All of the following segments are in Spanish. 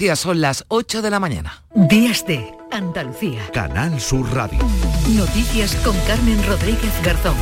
Son las 8 de la mañana. Días de Andalucía. Canal Sur Radio. Noticias con Carmen Rodríguez Garzón.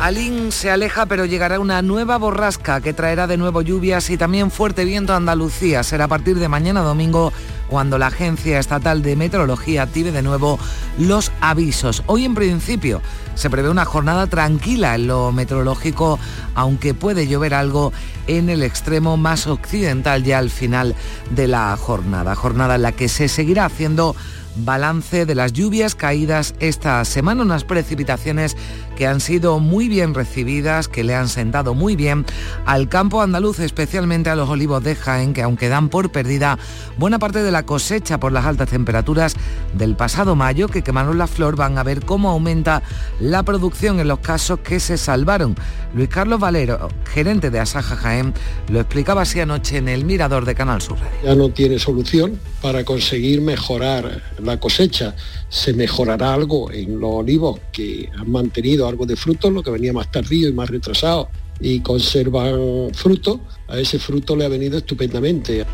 Alín se aleja, pero llegará una nueva borrasca que traerá de nuevo lluvias y también fuerte viento a Andalucía. Será a partir de mañana domingo cuando la Agencia Estatal de Meteorología active de nuevo los avisos. Hoy en principio se prevé una jornada tranquila en lo meteorológico, aunque puede llover algo en el extremo más occidental ya al final de la jornada. Jornada en la que se seguirá haciendo balance de las lluvias caídas esta semana, unas precipitaciones que han sido muy bien recibidas, que le han sentado muy bien al campo andaluz, especialmente a los olivos de Jaén, que aunque dan por perdida buena parte de la cosecha por las altas temperaturas del pasado mayo, que quemaron la flor, van a ver cómo aumenta la producción en los casos que se salvaron. Luis Carlos Valero, gerente de Asaja Jaén, lo explicaba así anoche en el Mirador de Canal Sur Ya no tiene solución para conseguir mejorar la cosecha. Se mejorará algo en los olivos que han mantenido algo de fruto, lo que venía más tardío y más retrasado y conservan fruto. A ese fruto le ha venido estupendamente.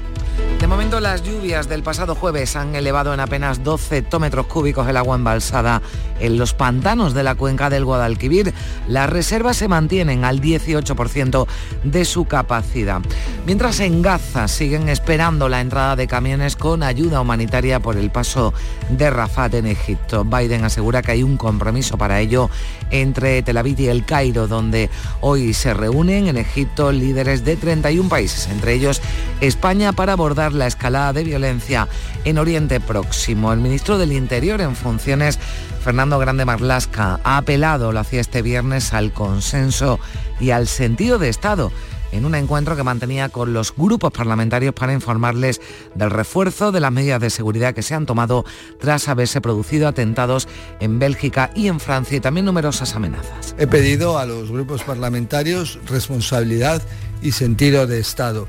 De momento las lluvias del pasado jueves han elevado en apenas 12 hectómetros cúbicos el agua embalsada en los pantanos de la cuenca del Guadalquivir. Las reservas se mantienen al 18% de su capacidad. Mientras en Gaza siguen esperando la entrada de camiones con ayuda humanitaria por el paso de Rafat en Egipto. Biden asegura que hay un compromiso para ello entre Tel Aviv y el Cairo, donde hoy se reúnen en Egipto líderes de 31 países, entre ellos España, para abordar la escalada de violencia en Oriente Próximo. El ministro del Interior en funciones, Fernando Grande Marlasca, ha apelado, lo hacía este viernes, al consenso y al sentido de Estado en un encuentro que mantenía con los grupos parlamentarios para informarles del refuerzo de las medidas de seguridad que se han tomado tras haberse producido atentados en Bélgica y en Francia y también numerosas amenazas. He pedido a los grupos parlamentarios responsabilidad y sentido de Estado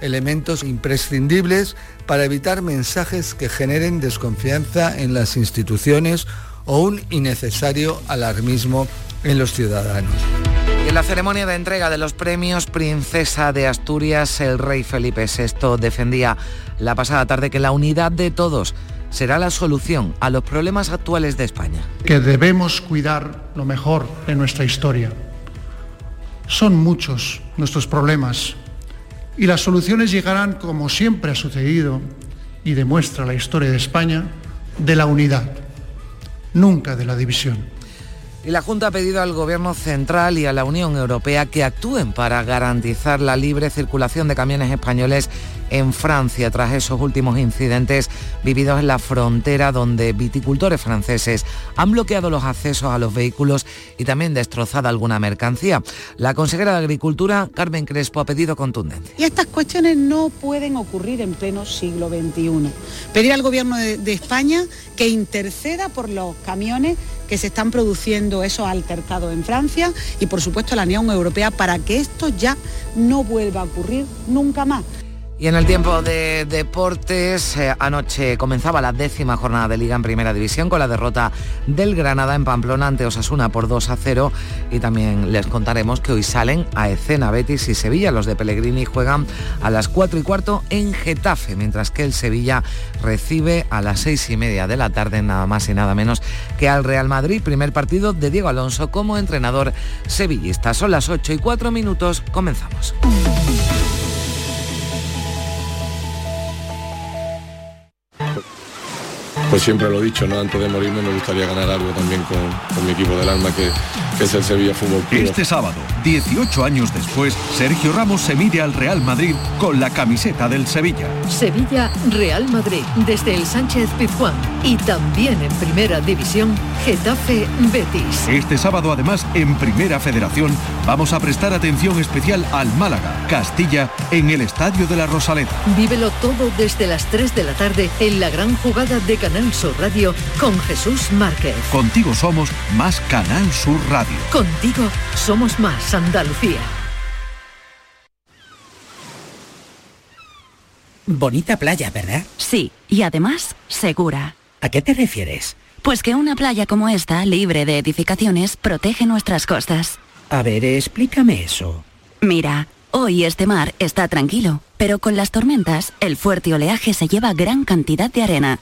elementos imprescindibles para evitar mensajes que generen desconfianza en las instituciones o un innecesario alarmismo en los ciudadanos. En la ceremonia de entrega de los premios Princesa de Asturias, el rey Felipe VI defendía la pasada tarde que la unidad de todos será la solución a los problemas actuales de España. Que debemos cuidar lo mejor de nuestra historia. Son muchos nuestros problemas y las soluciones llegarán, como siempre ha sucedido y demuestra la historia de España, de la unidad, nunca de la división. Y la Junta ha pedido al Gobierno Central y a la Unión Europea que actúen para garantizar la libre circulación de camiones españoles en Francia tras esos últimos incidentes vividos en la frontera donde viticultores franceses han bloqueado los accesos a los vehículos y también destrozado alguna mercancía. La consejera de Agricultura, Carmen Crespo, ha pedido contundencia. Y estas cuestiones no pueden ocurrir en pleno siglo XXI. Pedir al Gobierno de, de España que interceda por los camiones que se están produciendo esos altercados en Francia y por supuesto la Unión Europea para que esto ya no vuelva a ocurrir nunca más. Y en el tiempo de deportes, eh, anoche comenzaba la décima jornada de Liga en Primera División con la derrota del Granada en Pamplona ante Osasuna por 2 a 0 y también les contaremos que hoy salen a escena Betis y Sevilla. Los de Pellegrini juegan a las 4 y cuarto en Getafe, mientras que el Sevilla recibe a las 6 y media de la tarde nada más y nada menos que al Real Madrid, primer partido de Diego Alonso como entrenador sevillista. Son las 8 y 4 minutos, comenzamos. Pues siempre lo he dicho, ¿no? Antes de morirme me gustaría ganar algo también con, con mi equipo del alma, que, que, es el Sevilla Fútbol Club. Este sábado, 18 años después, Sergio Ramos se mide al Real Madrid con la camiseta del Sevilla. Sevilla, Real Madrid, desde el Sánchez Pizjuán. Y también en Primera División, Getafe Betis. Este sábado, además, en Primera Federación, vamos a prestar atención especial al Málaga, Castilla, en el Estadio de la Rosaleda. Vívelo todo desde las 3 de la tarde en la gran jugada de Canal Sur Radio con Jesús Márquez. Contigo somos más Canal Sur Radio. Contigo somos más Andalucía. Bonita playa, ¿verdad? Sí, y además segura. ¿A qué te refieres? Pues que una playa como esta, libre de edificaciones, protege nuestras costas. A ver, explícame eso. Mira, hoy este mar está tranquilo, Pero con las tormentas, el fuerte oleaje se lleva gran cantidad de arena.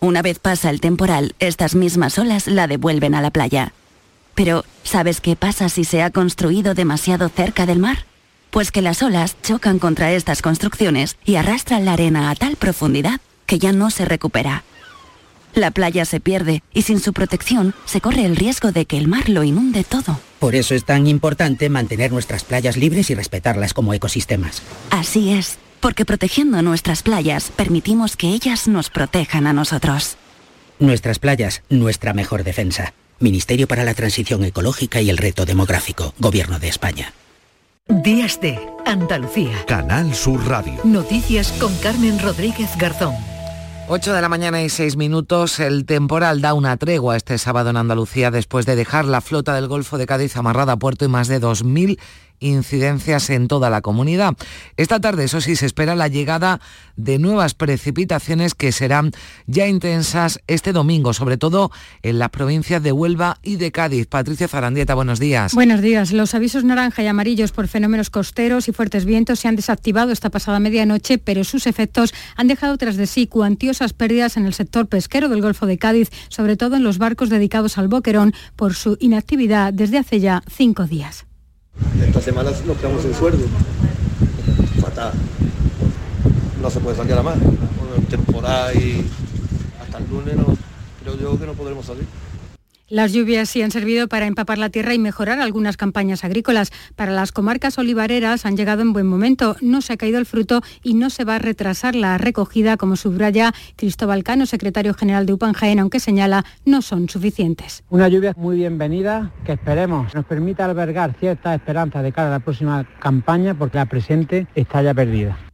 Una vez pasa el temporal, estas mismas olas la devuelven a la playa. Pero, ¿sabes qué pasa si se ha construido demasiado cerca del mar? Pues que las olas chocan contra estas construcciones y arrastran la arena a tal profundidad que ya no se recupera. La playa se pierde y sin su protección se corre el riesgo de que el mar lo inunde todo. Por eso es tan importante mantener nuestras playas libres y respetarlas como ecosistemas. Así es, porque protegiendo nuestras playas permitimos que ellas nos protejan a nosotros. Nuestras playas, nuestra mejor defensa. Ministerio para la Transición Ecológica y el Reto Demográfico, Gobierno de España. Días de Andalucía. Canal Sur Radio. Noticias con Carmen Rodríguez Garzón. 8 de la mañana y 6 minutos, el temporal da una tregua este sábado en Andalucía después de dejar la flota del Golfo de Cádiz amarrada a puerto y más de 2.000 incidencias en toda la comunidad. Esta tarde, eso sí, se espera la llegada de nuevas precipitaciones que serán ya intensas este domingo, sobre todo en las provincias de Huelva y de Cádiz. Patricia Zarandieta, buenos días. Buenos días. Los avisos naranja y amarillos por fenómenos costeros y fuertes vientos se han desactivado esta pasada medianoche, pero sus efectos han dejado tras de sí cuantiosas pérdidas en el sector pesquero del Golfo de Cádiz, sobre todo en los barcos dedicados al boquerón por su inactividad desde hace ya cinco días. Esta semana nos quedamos sin sueldo. Fatal. No se puede salir a. Con el temporal y hasta el lunes creo yo que no podremos salir. Las lluvias sí han servido para empapar la tierra y mejorar algunas campañas agrícolas. Para las comarcas olivareras han llegado en buen momento. No se ha caído el fruto y no se va a retrasar la recogida, como subraya Cristóbal Cano, secretario general de UPAN Jaén, aunque señala no son suficientes. Una lluvia muy bienvenida que esperemos nos permita albergar cierta esperanza de cara a la próxima campaña porque la presente está ya perdida.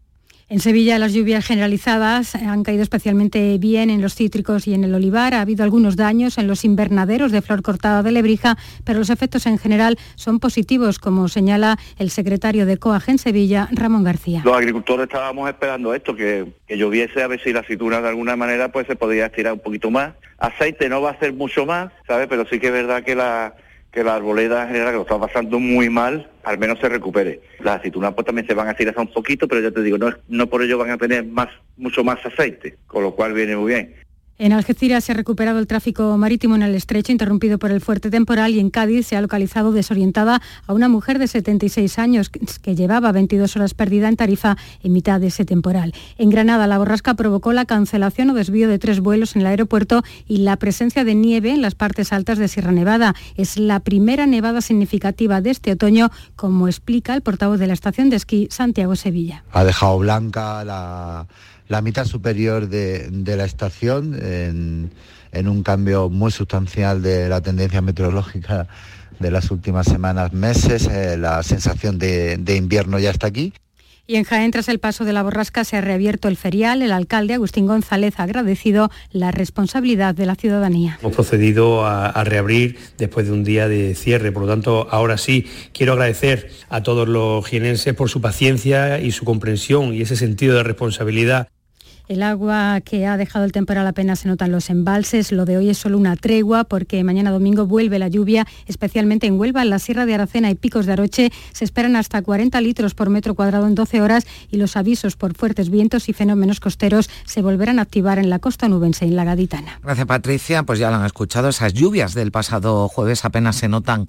En Sevilla las lluvias generalizadas han caído especialmente bien en los cítricos y en el olivar. Ha habido algunos daños en los invernaderos de flor cortada de Lebrija, pero los efectos en general son positivos, como señala el secretario de COAG en Sevilla, Ramón García. Los agricultores estábamos esperando esto, que, que lloviese a ver si la aceituna de alguna manera pues se podría estirar un poquito más. Aceite no va a ser mucho más, ¿sabes? Pero sí que es verdad que la que la arboleda en general, que lo está pasando muy mal, al menos se recupere. Las aceitunas pues también se van a estirar un poquito, pero ya te digo, no, no por ello van a tener más, mucho más aceite, con lo cual viene muy bien. En Algeciras se ha recuperado el tráfico marítimo en el estrecho, interrumpido por el fuerte temporal, y en Cádiz se ha localizado desorientada a una mujer de 76 años que llevaba 22 horas perdida en Tarifa en mitad de ese temporal. En Granada, la borrasca provocó la cancelación o desvío de tres vuelos en el aeropuerto y la presencia de nieve en las partes altas de Sierra Nevada. Es la primera nevada significativa de este otoño, como explica el portavoz de la estación de esquí, Santiago Sevilla. Ha dejado blanca la la mitad superior de, la estación en, un cambio muy sustancial de la tendencia meteorológica de las últimas semanas, meses. Eh, la sensación de, de invierno ya está aquí. Y en Jaén, tras el paso de la borrasca, se ha reabierto el ferial. El alcalde Agustín González ha agradecido la responsabilidad de la ciudadanía. Hemos procedido a, reabrir después de un día de cierre. Por lo tanto, ahora sí, quiero agradecer a todos los jienenses por su paciencia y su comprensión y ese sentido de responsabilidad. El agua que ha dejado el temporal apenas se nota en los embalses. Lo de hoy es solo una tregua porque mañana domingo vuelve la lluvia, especialmente en Huelva, en la Sierra de Aracena y Picos de Aroche. Se esperan hasta 40 litros por metro cuadrado en 12 horas y los avisos por fuertes vientos y fenómenos costeros se volverán a activar en la costa nubense y en la Gaditana. Gracias Patricia, pues ya lo han escuchado. Esas lluvias del pasado jueves apenas se notan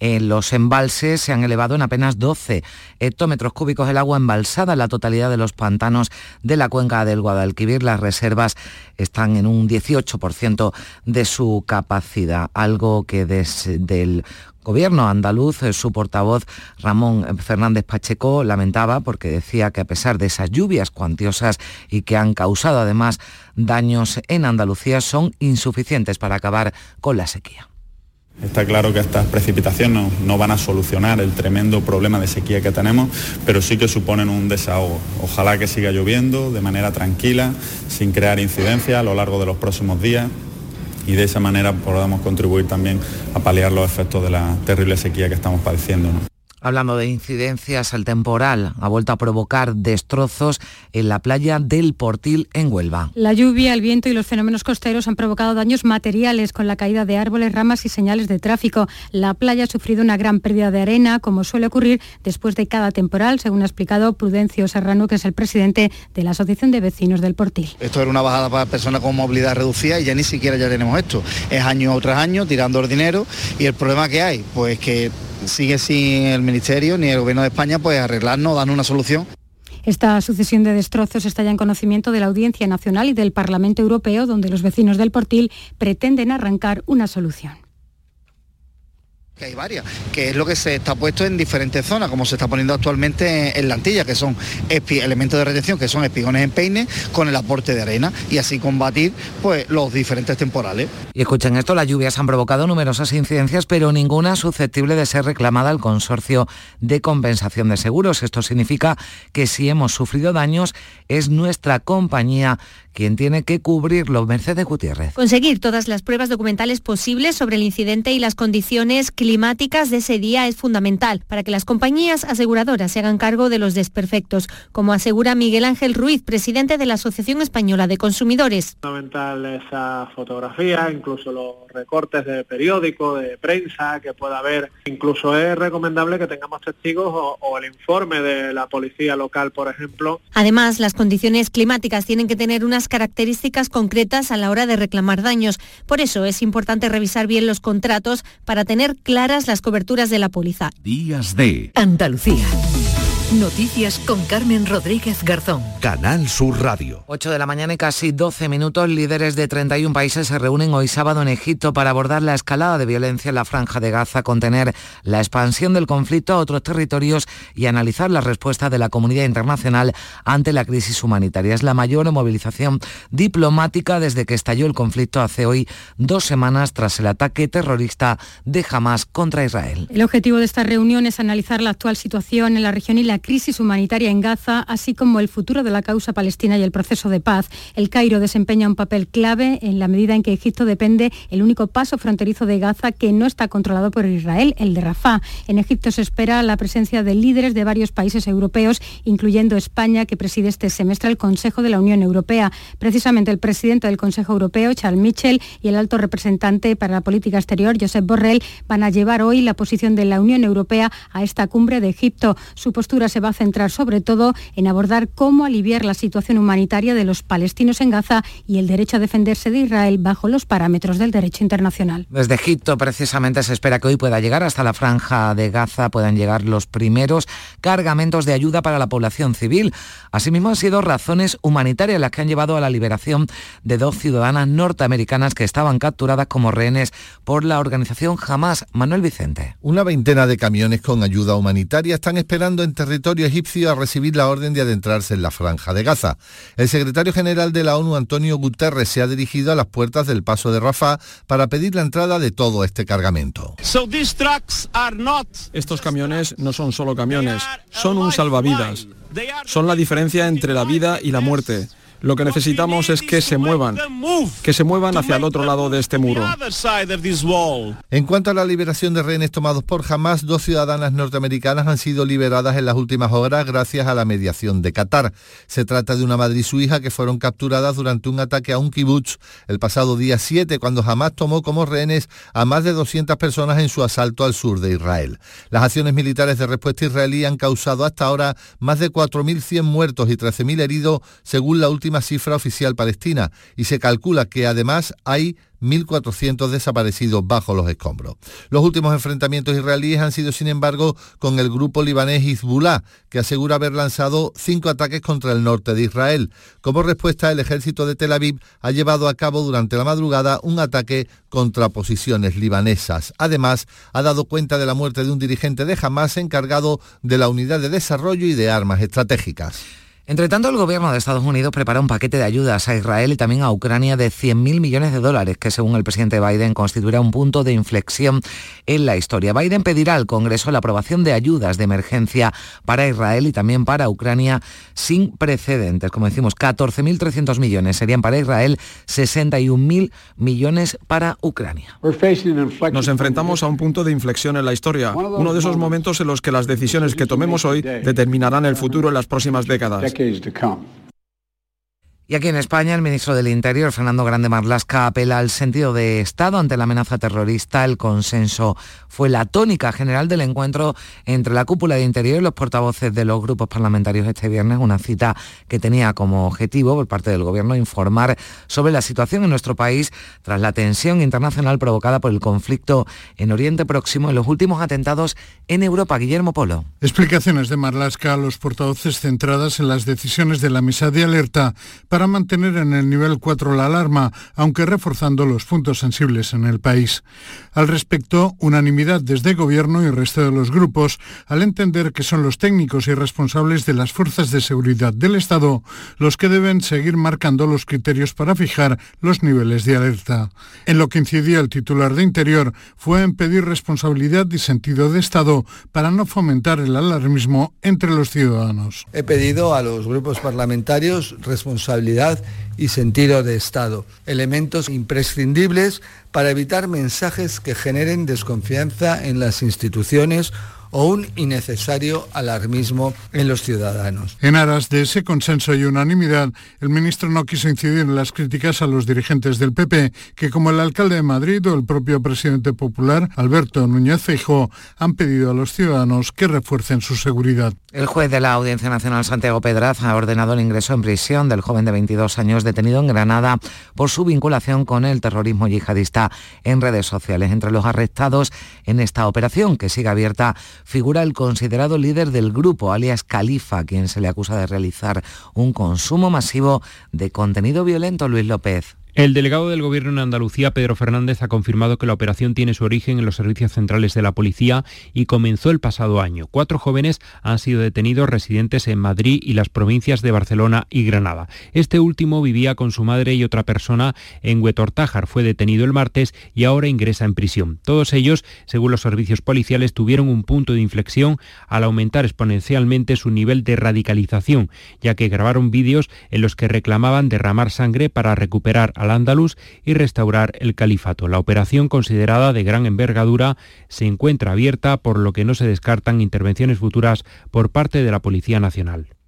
los embalses se han elevado en apenas 12 hectómetros cúbicos el agua embalsada en la totalidad de los pantanos de la cuenca del Guadalquivir. Las reservas están en un 18% de su capacidad, algo que desde el Gobierno andaluz, eh, su portavoz Ramón Fernández Pacheco lamentaba porque decía que a pesar de esas lluvias cuantiosas y que han causado además daños en Andalucía, son insuficientes para acabar con la sequía. Está claro que estas precipitaciones no, van a solucionar el tremendo problema de sequía que tenemos, pero sí que suponen un desahogo. Ojalá que siga lloviendo de manera tranquila, sin crear incidencias a lo largo de los próximos días y de esa manera podamos contribuir también a paliar los efectos de la terrible sequía que estamos padeciendo. Hablando de incidencias, el temporal ha vuelto a provocar destrozos en la playa del Portil en Huelva. La lluvia, el viento y los fenómenos costeros han provocado daños materiales con la caída de árboles, ramas y señales de tráfico. La playa ha sufrido una gran pérdida de arena, como suele ocurrir después de cada temporal, según ha explicado Prudencio Serrano, que es el presidente de la Asociación de Vecinos del Portil. Esto era una bajada para personas con movilidad reducida y ya ni siquiera ya tenemos esto. Es año tras año tirando el dinero y el problema que hay, pues que sigue sin el Ministerio ni el Gobierno de España pues arreglarnos, darnos una solución. Esta sucesión de destrozos está ya en conocimiento de la Audiencia Nacional y del Parlamento Europeo, donde los vecinos del Portil pretenden arrancar una solución que hay varias, que es lo que se está puesto en diferentes zonas, como se está poniendo actualmente en la antilla, que son elementos de retención, que son espigones en peine, con el aporte de arena, y así combatir pues, los diferentes temporales. Y escuchen esto, las lluvias han provocado numerosas incidencias, pero ninguna susceptible de ser reclamada al consorcio de compensación de seguros. Esto significa que si hemos sufrido daños, es nuestra compañía quien tiene que cubrirlo. Mercedes Gutiérrez. Conseguir todas las pruebas documentales posibles sobre el incidente y las condiciones climáticas de ese día es fundamental para que las compañías aseguradoras se hagan cargo de los desperfectos, como asegura Miguel Ángel Ruiz, presidente de la Asociación Española de Consumidores. Fundamental esa fotografía, incluso los recortes de periódico, de prensa que pueda haber. Incluso es recomendable que tengamos testigos o, o el informe de la policía local, por ejemplo. Además, las condiciones climáticas tienen que tener unas características concretas a la hora de reclamar daños. Por eso es importante revisar bien los contratos para tener claras las coberturas de la póliza. Días de Andalucía. Noticias con Carmen Rodríguez Garzón. Canal Sur Radio. 8 de la mañana y casi 12 minutos, líderes de 31 países se reúnen hoy sábado en Egipto para abordar la escalada de violencia en la franja de Gaza, contener la expansión del conflicto a otros territorios y analizar la respuesta de la comunidad internacional ante la crisis humanitaria. Es la mayor movilización diplomática desde que estalló el conflicto hace hoy dos semanas tras el ataque terrorista de Hamas contra Israel. El objetivo de esta reunión es analizar la actual situación en la región y la crisis humanitaria en Gaza, así como el futuro de la causa palestina y el proceso de paz. El Cairo desempeña un papel clave en la medida en que Egipto depende el único paso fronterizo de Gaza que no está controlado por Israel, el de Rafah. En Egipto se espera la presencia de líderes de varios países europeos, incluyendo España, que preside este semestre el Consejo de la Unión Europea. Precisamente el presidente del Consejo Europeo, Charles Michel, y el alto representante para la política exterior, Josep Borrell, van a llevar hoy la posición de la Unión Europea a esta cumbre de Egipto. Su postura se va a centrar sobre todo en abordar cómo aliviar la situación humanitaria de los palestinos en Gaza y el derecho a defenderse de Israel bajo los parámetros del derecho internacional. Desde Egipto precisamente se espera que hoy pueda llegar hasta la franja de Gaza, puedan llegar los primeros cargamentos de ayuda para la población civil. Asimismo han sido razones humanitarias las que han llevado a la liberación de dos ciudadanas norteamericanas que estaban capturadas como rehenes por la organización Hamas. Manuel Vicente. Una veintena de camiones con ayuda humanitaria están esperando en territorio egipcio a recibir la orden de adentrarse en la franja de Gaza. El secretario general de la ONU, Antonio Guterres, se ha dirigido a las puertas del paso de Rafah para pedir la entrada de todo este cargamento. Estos camiones no son solo camiones, son un salvavidas. Son la diferencia entre la vida y la muerte. Lo que necesitamos es que se muevan, que se muevan hacia el otro lado de este muro. En cuanto a la liberación de rehenes tomados por Hamas, dos ciudadanas norteamericanas han sido liberadas en las últimas horas gracias a la mediación de Qatar. Se trata de una madre y su hija que fueron capturadas durante un ataque a un kibutz el pasado día 7, cuando Hamas tomó como rehenes a más de 200 personas en su asalto al sur de Israel. Las acciones militares de respuesta israelí han causado hasta ahora más de 4.100 muertos y 13.000 heridos, según la última cifra oficial palestina y se calcula que además hay 1.400 desaparecidos bajo los escombros. Los últimos enfrentamientos israelíes han sido, sin embargo, con el grupo libanés Hezbollah, que asegura haber lanzado cinco ataques contra el norte de Israel. Como respuesta, el ejército de Tel Aviv ha llevado a cabo durante la madrugada un ataque contra posiciones libanesas. Además, ha dado cuenta de la muerte de un dirigente de Hamas encargado de la unidad de desarrollo y de armas estratégicas. Entre tanto, el gobierno de Estados Unidos prepara un paquete de ayudas a Israel y también a Ucrania de 100.000 millones de dólares, que según el presidente Biden constituirá un punto de inflexión en la historia. Biden pedirá al Congreso la aprobación de ayudas de emergencia para Israel y también para Ucrania sin precedentes. Como decimos, 14.300 millones serían para Israel, 61.000 millones para Ucrania. Nos enfrentamos a un punto de inflexión en la historia, uno de esos momentos en los que las decisiones que tomemos hoy determinarán el futuro en las próximas décadas. decades to come. Y aquí en España, el ministro del Interior, Fernando Grande Marlasca, apela al sentido de Estado ante la amenaza terrorista. El consenso fue la tónica general del encuentro entre la cúpula de Interior y los portavoces de los grupos parlamentarios este viernes, una cita que tenía como objetivo por parte del Gobierno informar sobre la situación en nuestro país tras la tensión internacional provocada por el conflicto en Oriente Próximo y los últimos atentados en Europa. Guillermo Polo. Explicaciones de Marlasca a los portavoces centradas en las decisiones de la mesa de alerta para mantener en el nivel 4 la alarma, aunque reforzando los puntos sensibles en el país. Al respecto, unanimidad desde Gobierno y resto de los grupos al entender que son los técnicos y responsables de las fuerzas de seguridad del Estado los que deben seguir marcando los criterios para fijar los niveles de alerta. En lo que incidía el titular de Interior fue en pedir responsabilidad y sentido de Estado para no fomentar el alarmismo entre los ciudadanos. He pedido a los grupos parlamentarios responsabilidad y sentido de Estado, elementos imprescindibles para evitar mensajes que generen desconfianza en las instituciones o un innecesario alarmismo en los ciudadanos. En aras de ese consenso y unanimidad, el ministro no quiso incidir en las críticas a los dirigentes del PP, que como el alcalde de Madrid o el propio presidente popular, Alberto Núñez Feijóo, han pedido a los ciudadanos que refuercen su seguridad. El juez de la Audiencia Nacional Santiago Pedraz ha ordenado el ingreso en prisión del joven de 22 años detenido en Granada por su vinculación con el terrorismo yihadista en redes sociales. Entre los arrestados en esta operación, que sigue abierta, figura el considerado líder del grupo, alias Califa, quien se le acusa de realizar un consumo masivo de contenido violento, Luis López. El delegado del Gobierno en Andalucía, Pedro Fernández, ha confirmado que la operación tiene su origen en los servicios centrales de la policía y comenzó el pasado año. Cuatro jóvenes han sido detenidos residentes en Madrid y las provincias de Barcelona y Granada. Este último vivía con su madre y otra persona en Huetortájar. Fue detenido el martes y ahora ingresa en prisión. Todos ellos, según los servicios policiales, tuvieron un punto de inflexión al aumentar exponencialmente su nivel de radicalización, ya que grabaron vídeos en los que reclamaban derramar sangre para recuperar al andaluz y restaurar el califato. La operación, considerada de gran envergadura, se encuentra abierta, por lo que no se descartan intervenciones futuras por parte de la Policía Nacional.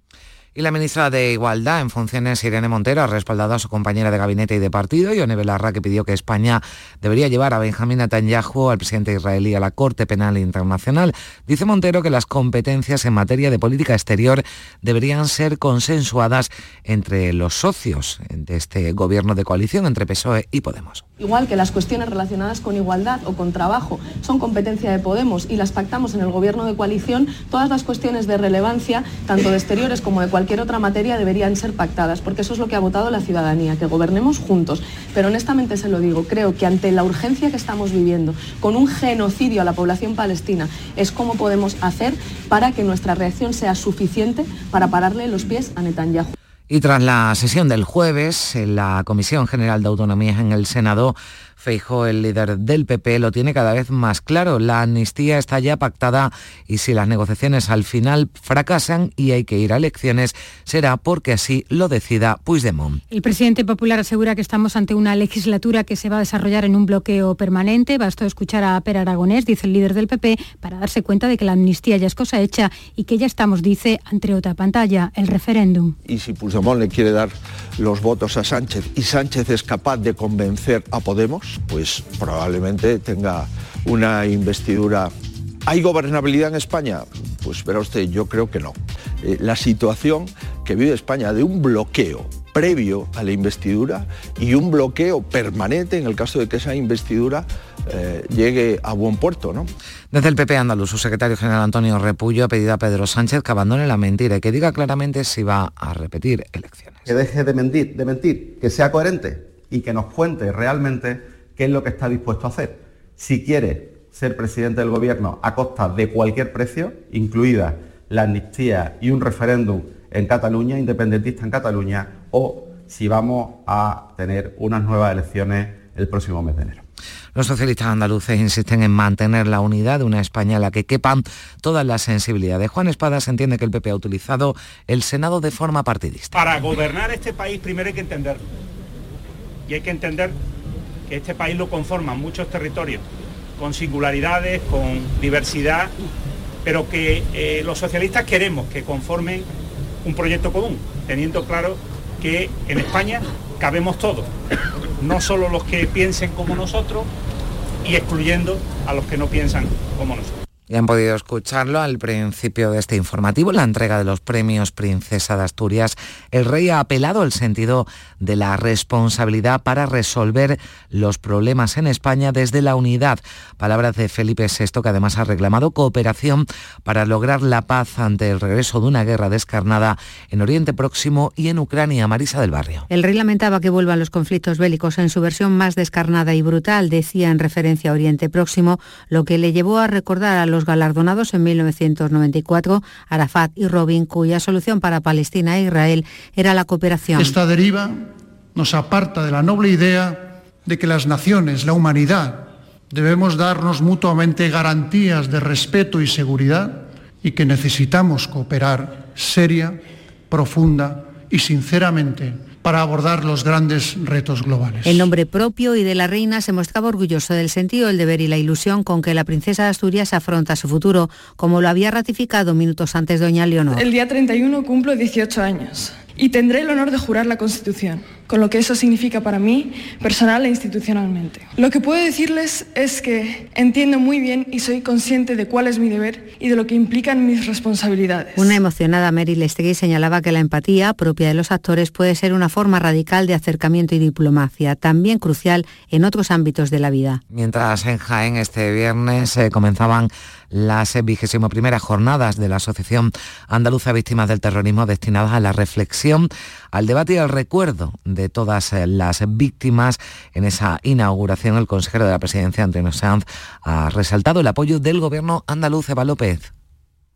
Y la ministra de Igualdad en funciones, Irene Montero, ha respaldado a su compañera de gabinete y de partido, Yone Belarra, que pidió que España debería llevar a Benjamín Netanyahu, al presidente israelí, a la Corte Penal Internacional. Dice Montero que las competencias en materia de política exterior deberían ser consensuadas entre los socios de este gobierno de coalición, entre PSOE y Podemos. Igual que las cuestiones relacionadas con igualdad o con trabajo son competencia de Podemos y las pactamos en el gobierno de coalición, todas las cuestiones de relevancia, tanto de exteriores como de cualquier otra materia, deberían ser pactadas, porque eso es lo que ha votado la ciudadanía, que gobernemos juntos. Pero honestamente se lo digo, creo que ante la urgencia que estamos viviendo, con un genocidio a la población palestina, es cómo podemos hacer para que nuestra reacción sea suficiente para pararle los pies a Netanyahu. Y tras la sesión del jueves, en la Comisión General de Autonomías en el Senado, Feijo, el líder del PP, lo tiene cada vez más claro. La amnistía está ya pactada y si las negociaciones al final fracasan y hay que ir a elecciones, será porque así lo decida Puigdemont. El presidente popular asegura que estamos ante una legislatura que se va a desarrollar en un bloqueo permanente. Bastó escuchar a Per Aragonés, dice el líder del PP, para darse cuenta de que la amnistía ya es cosa hecha y que ya estamos, dice, ante otra pantalla, el referéndum. Y si Puigdemont le quiere dar los votos a Sánchez y Sánchez es capaz de convencer a Podemos, pues probablemente tenga una investidura. ¿Hay gobernabilidad en España? Pues verá usted, yo creo que no. Eh, la situación que vive España de un bloqueo previo a la investidura y un bloqueo permanente en el caso de que esa investidura eh, llegue a buen puerto. ¿no? Desde el PP andaluz, su secretario general Antonio Repullo ha pedido a Pedro Sánchez que abandone la mentira y que diga claramente si va a repetir elecciones. Que deje de mentir, de mentir, que sea coherente y que nos cuente realmente qué es lo que está dispuesto a hacer. Si quiere ser presidente del gobierno a costa de cualquier precio, incluida la amnistía y un referéndum en Cataluña, independentista en Cataluña, o si vamos a tener unas nuevas elecciones el próximo mes de enero. Los socialistas andaluces insisten en mantener la unidad de una España en la que quepan todas las sensibilidades. Juan Espadas entiende que el PP ha utilizado el Senado de forma partidista. Para gobernar este país primero hay que entenderlo. Y hay que entender este país lo conforman muchos territorios, con singularidades, con diversidad, pero que eh, los socialistas queremos que conformen un proyecto común, teniendo claro que en España cabemos todos, no solo los que piensen como nosotros y excluyendo a los que no piensan como nosotros. Ya han podido escucharlo al principio de este informativo, la entrega de los premios Princesa de Asturias. El rey ha apelado al sentido de la responsabilidad para resolver los problemas en España desde la unidad. Palabras de Felipe VI, que además ha reclamado cooperación para lograr la paz ante el regreso de una guerra descarnada en Oriente Próximo y en Ucrania. Marisa del Barrio. El rey lamentaba que vuelvan los conflictos bélicos en su versión más descarnada y brutal, decía en referencia a Oriente Próximo, lo que le llevó a recordar a los galardonados en 1994, Arafat y Robin, cuya solución para Palestina e Israel era la cooperación. Esta deriva nos aparta de la noble idea de que las naciones, la humanidad, debemos darnos mutuamente garantías de respeto y seguridad y que necesitamos cooperar seria, profunda y sinceramente para abordar los grandes retos globales. El nombre propio y de la reina se mostraba orgulloso del sentido del deber y la ilusión con que la princesa de Asturias afronta su futuro, como lo había ratificado minutos antes doña Leonor. El día 31 cumplo 18 años y tendré el honor de jurar la Constitución, con lo que eso significa para mí, personal e institucionalmente. Lo que puedo decirles es que entiendo muy bien y soy consciente de cuál es mi deber y de lo que implican mis responsabilidades. Una emocionada Meryl Streep señalaba que la empatía propia de los actores puede ser una forma radical de acercamiento y diplomacia, también crucial en otros ámbitos de la vida. Mientras en Jaén este viernes se comenzaban las vigésimo primeras jornadas de la Asociación Andaluza Víctimas del Terrorismo destinadas a la reflexión, al debate y al recuerdo de todas eh, las víctimas. En esa inauguración, el consejero de la presidencia, Antonio Sanz, ha resaltado el apoyo del gobierno andaluz, Eva López.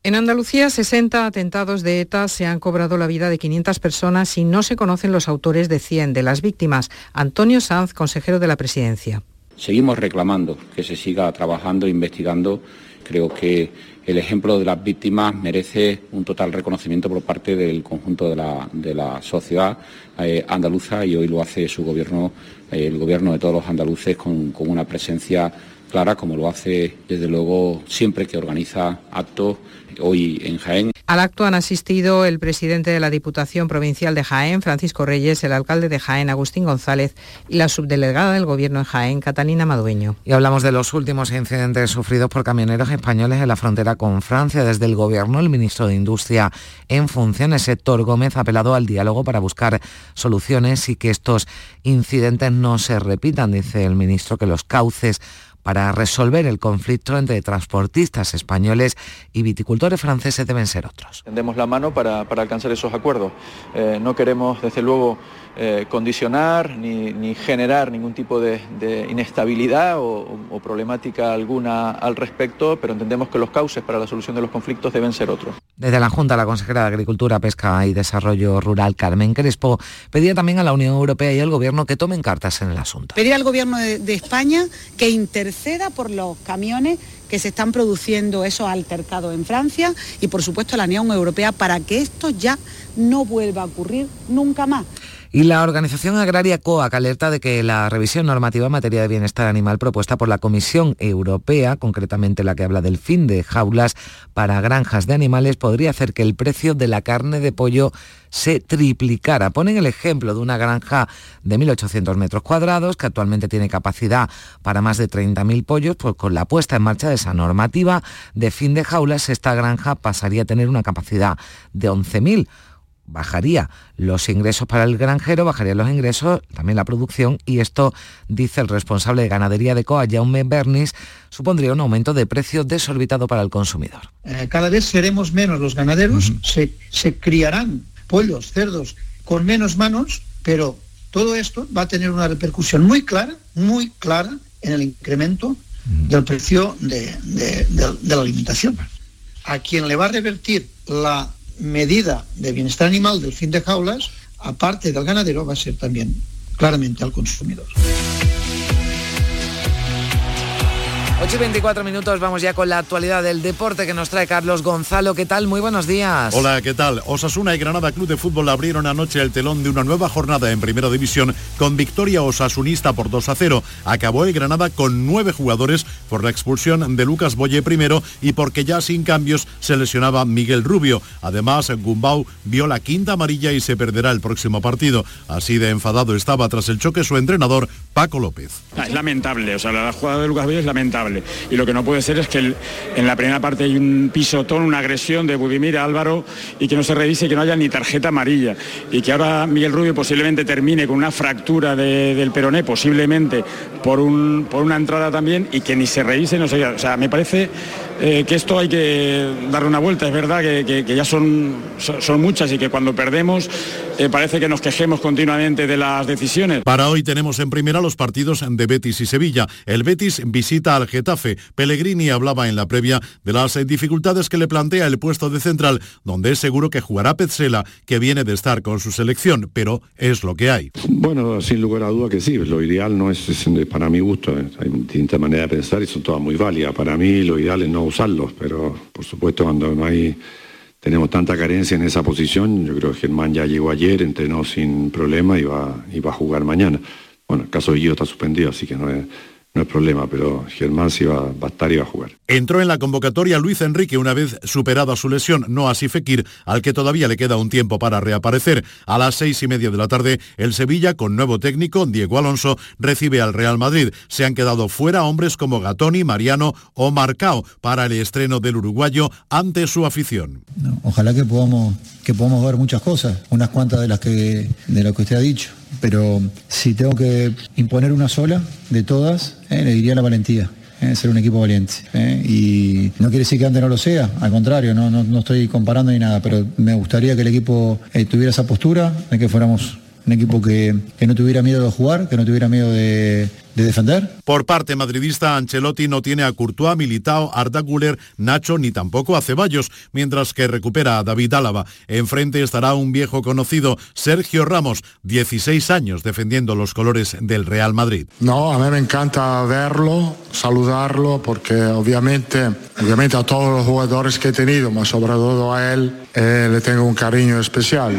En Andalucía, 60 atentados de ETA se han cobrado la vida de 500 personas y no se conocen los autores de 100 de las víctimas. Antonio Sanz, consejero de la presidencia. Seguimos reclamando que se siga trabajando e investigando Creo que el ejemplo de las víctimas merece un total reconocimiento por parte del conjunto de la, sociedad eh, andaluza y hoy lo hace su gobierno, eh, el gobierno de todos los andaluces con, con una presencia clara, como lo hace desde luego siempre que organiza actos hoy en Jaén. Al acto han asistido el presidente de la Diputación Provincial de Jaén, Francisco Reyes, el alcalde de Jaén, Agustín González, y la subdelegada del Gobierno en Jaén, Catalina Madueño. Y hablamos de los últimos incidentes sufridos por camioneros españoles en la frontera con Francia. Desde el Gobierno, el ministro de Industria en funciones, Héctor Gómez, ha apelado al diálogo para buscar soluciones y que estos incidentes no se repitan. Dice el ministro que los cauces para resolver el conflicto entre transportistas españoles y viticultores franceses deben ser otros. Tendemos la mano para, alcanzar esos acuerdos. Eh, no queremos, desde luego, eh, condicionar ni, generar ningún tipo de, inestabilidad o, problemática alguna al respecto, pero entendemos que los cauces para la solución de los conflictos deben ser otros. Desde la Junta, la consejera de Agricultura, Pesca y Desarrollo Rural, Carmen Crespo, pedía también a la Unión Europea y al Gobierno que tomen cartas en el asunto. Pedir al Gobierno de, de España que interceda por los camiones que se están produciendo esos altercados en Francia y por supuesto a la Unión Europea para que esto ya no vuelva a ocurrir nunca más. Y la organización agraria COAC alerta de que la revisión normativa en materia de bienestar animal propuesta por la Comisión Europea, concretamente la que habla del fin de jaulas para granjas de animales, podría hacer que el precio de la carne de pollo se triplicara. Ponen el ejemplo de una granja de 1.800 metros cuadrados que actualmente tiene capacidad para más de 30.000 pollos, pues con la puesta en marcha de esa normativa de fin de jaulas, esta granja pasaría a tener una capacidad de 11.000 bajaría los ingresos para el granjero, bajarían los ingresos, también la producción, y esto, dice el responsable de ganadería de COA, Jaume Bernis, supondría un aumento de precio desorbitado para el consumidor. Eh, cada vez seremos menos los ganaderos, se, criarán pollos, cerdos con menos manos, pero todo esto va a tener una repercusión muy clara, muy clara en el incremento del precio de la alimentación. A quien le va a revertir la medida de bienestar animal del fin de jaulas, aparte del ganadero, va a ser también claramente al consumidor. 8 y 24 minutos, vamos ya con la actualidad del deporte que nos trae Carlos Gonzalo. ¿Qué tal? Muy buenos días. Hola, ¿qué tal? Osasuna y Granada Club de Fútbol abrieron anoche el telón de una nueva jornada en Primera División con victoria osasunista por 2 a 0. Acabó el Granada con nueve jugadores por la expulsión de Lucas Boye primero y porque ya sin cambios se lesionaba Miguel Rubio. Además, Gumbau vio la quinta amarilla y se perderá el próximo partido. Así de enfadado estaba tras el choque su entrenador, Paco López. Ah, es lamentable, o sea, la jugada de Lucas Boye es lamentable y lo que no puede ser es que en la primera parte hay un pisotón, una agresión de Budimir a Álvaro y que no se revise que no haya ni tarjeta amarilla. Y que ahora Miguel Rubio posiblemente termine con una fractura del peroné, posiblemente por, un, por una entrada también, y que ni se revise, no. O sea, me parece eh, que esto hay que darle una vuelta. Es verdad que, ya son, son muchas y que cuando perdemos eh, parece que nos quejemos continuamente de las decisiones. Para hoy tenemos en primera los partidos de Betis y Sevilla. El Betis visita al Getafe. Pellegrini hablaba en la previa de las eh, dificultades que le plantea el puesto de central, donde es seguro que jugará Petzela, que viene de estar con su selección, pero es lo que hay. Bueno, sin lugar a duda que sí. Lo ideal no es, para mi gusto, hay distintas maneras de pensar y son todas muy válidas. Para mí lo ideal es no usarlos, pero por supuesto cuando no hay tenemos tanta carencia en esa posición, yo creo que Germán ya llegó ayer, entrenó sin problema y va, y va a jugar mañana. Bueno, el caso de Guido está suspendido, así que no es, no es problema, pero Germán sí va, va, a estar y va a jugar. Entró en la convocatoria Luis Enrique una vez superada su lesión, no así Fekir, al que todavía le queda un tiempo para reaparecer. A las seis y media de la tarde, el Sevilla, con nuevo técnico, Diego Alonso, recibe al Real Madrid. Se han quedado fuera hombres como Gatoni, Mariano o Marcao para el estreno del uruguayo ante su afición. ojalá que podamos, que podamos ver muchas cosas, unas cuantas de las que, de lo que usted ha dicho pero si tengo que imponer una sola de todas, eh, le diría la valentía. Eh, ser un equipo valiente. Eh, y no quiere decir que antes no lo sea, al contrario, no, no, estoy comparando ni nada, pero me gustaría que el equipo tuviera esa postura, de que fuéramos un equipo que, no tuviera miedo de jugar, que no tuviera miedo de, defender. Por parte madridista, Ancelotti no tiene a Courtois, Militao, Arda Güler, Nacho ni tampoco a Ceballos, mientras que recupera a David Álava. Enfrente estará un viejo conocido, Sergio Ramos, 16 años defendiendo los colores del Real Madrid. No, a mí me encanta verlo, saludarlo, porque obviamente, obviamente a todos los jugadores que he tenido, más sobre todo a él, eh, le tengo un cariño especial.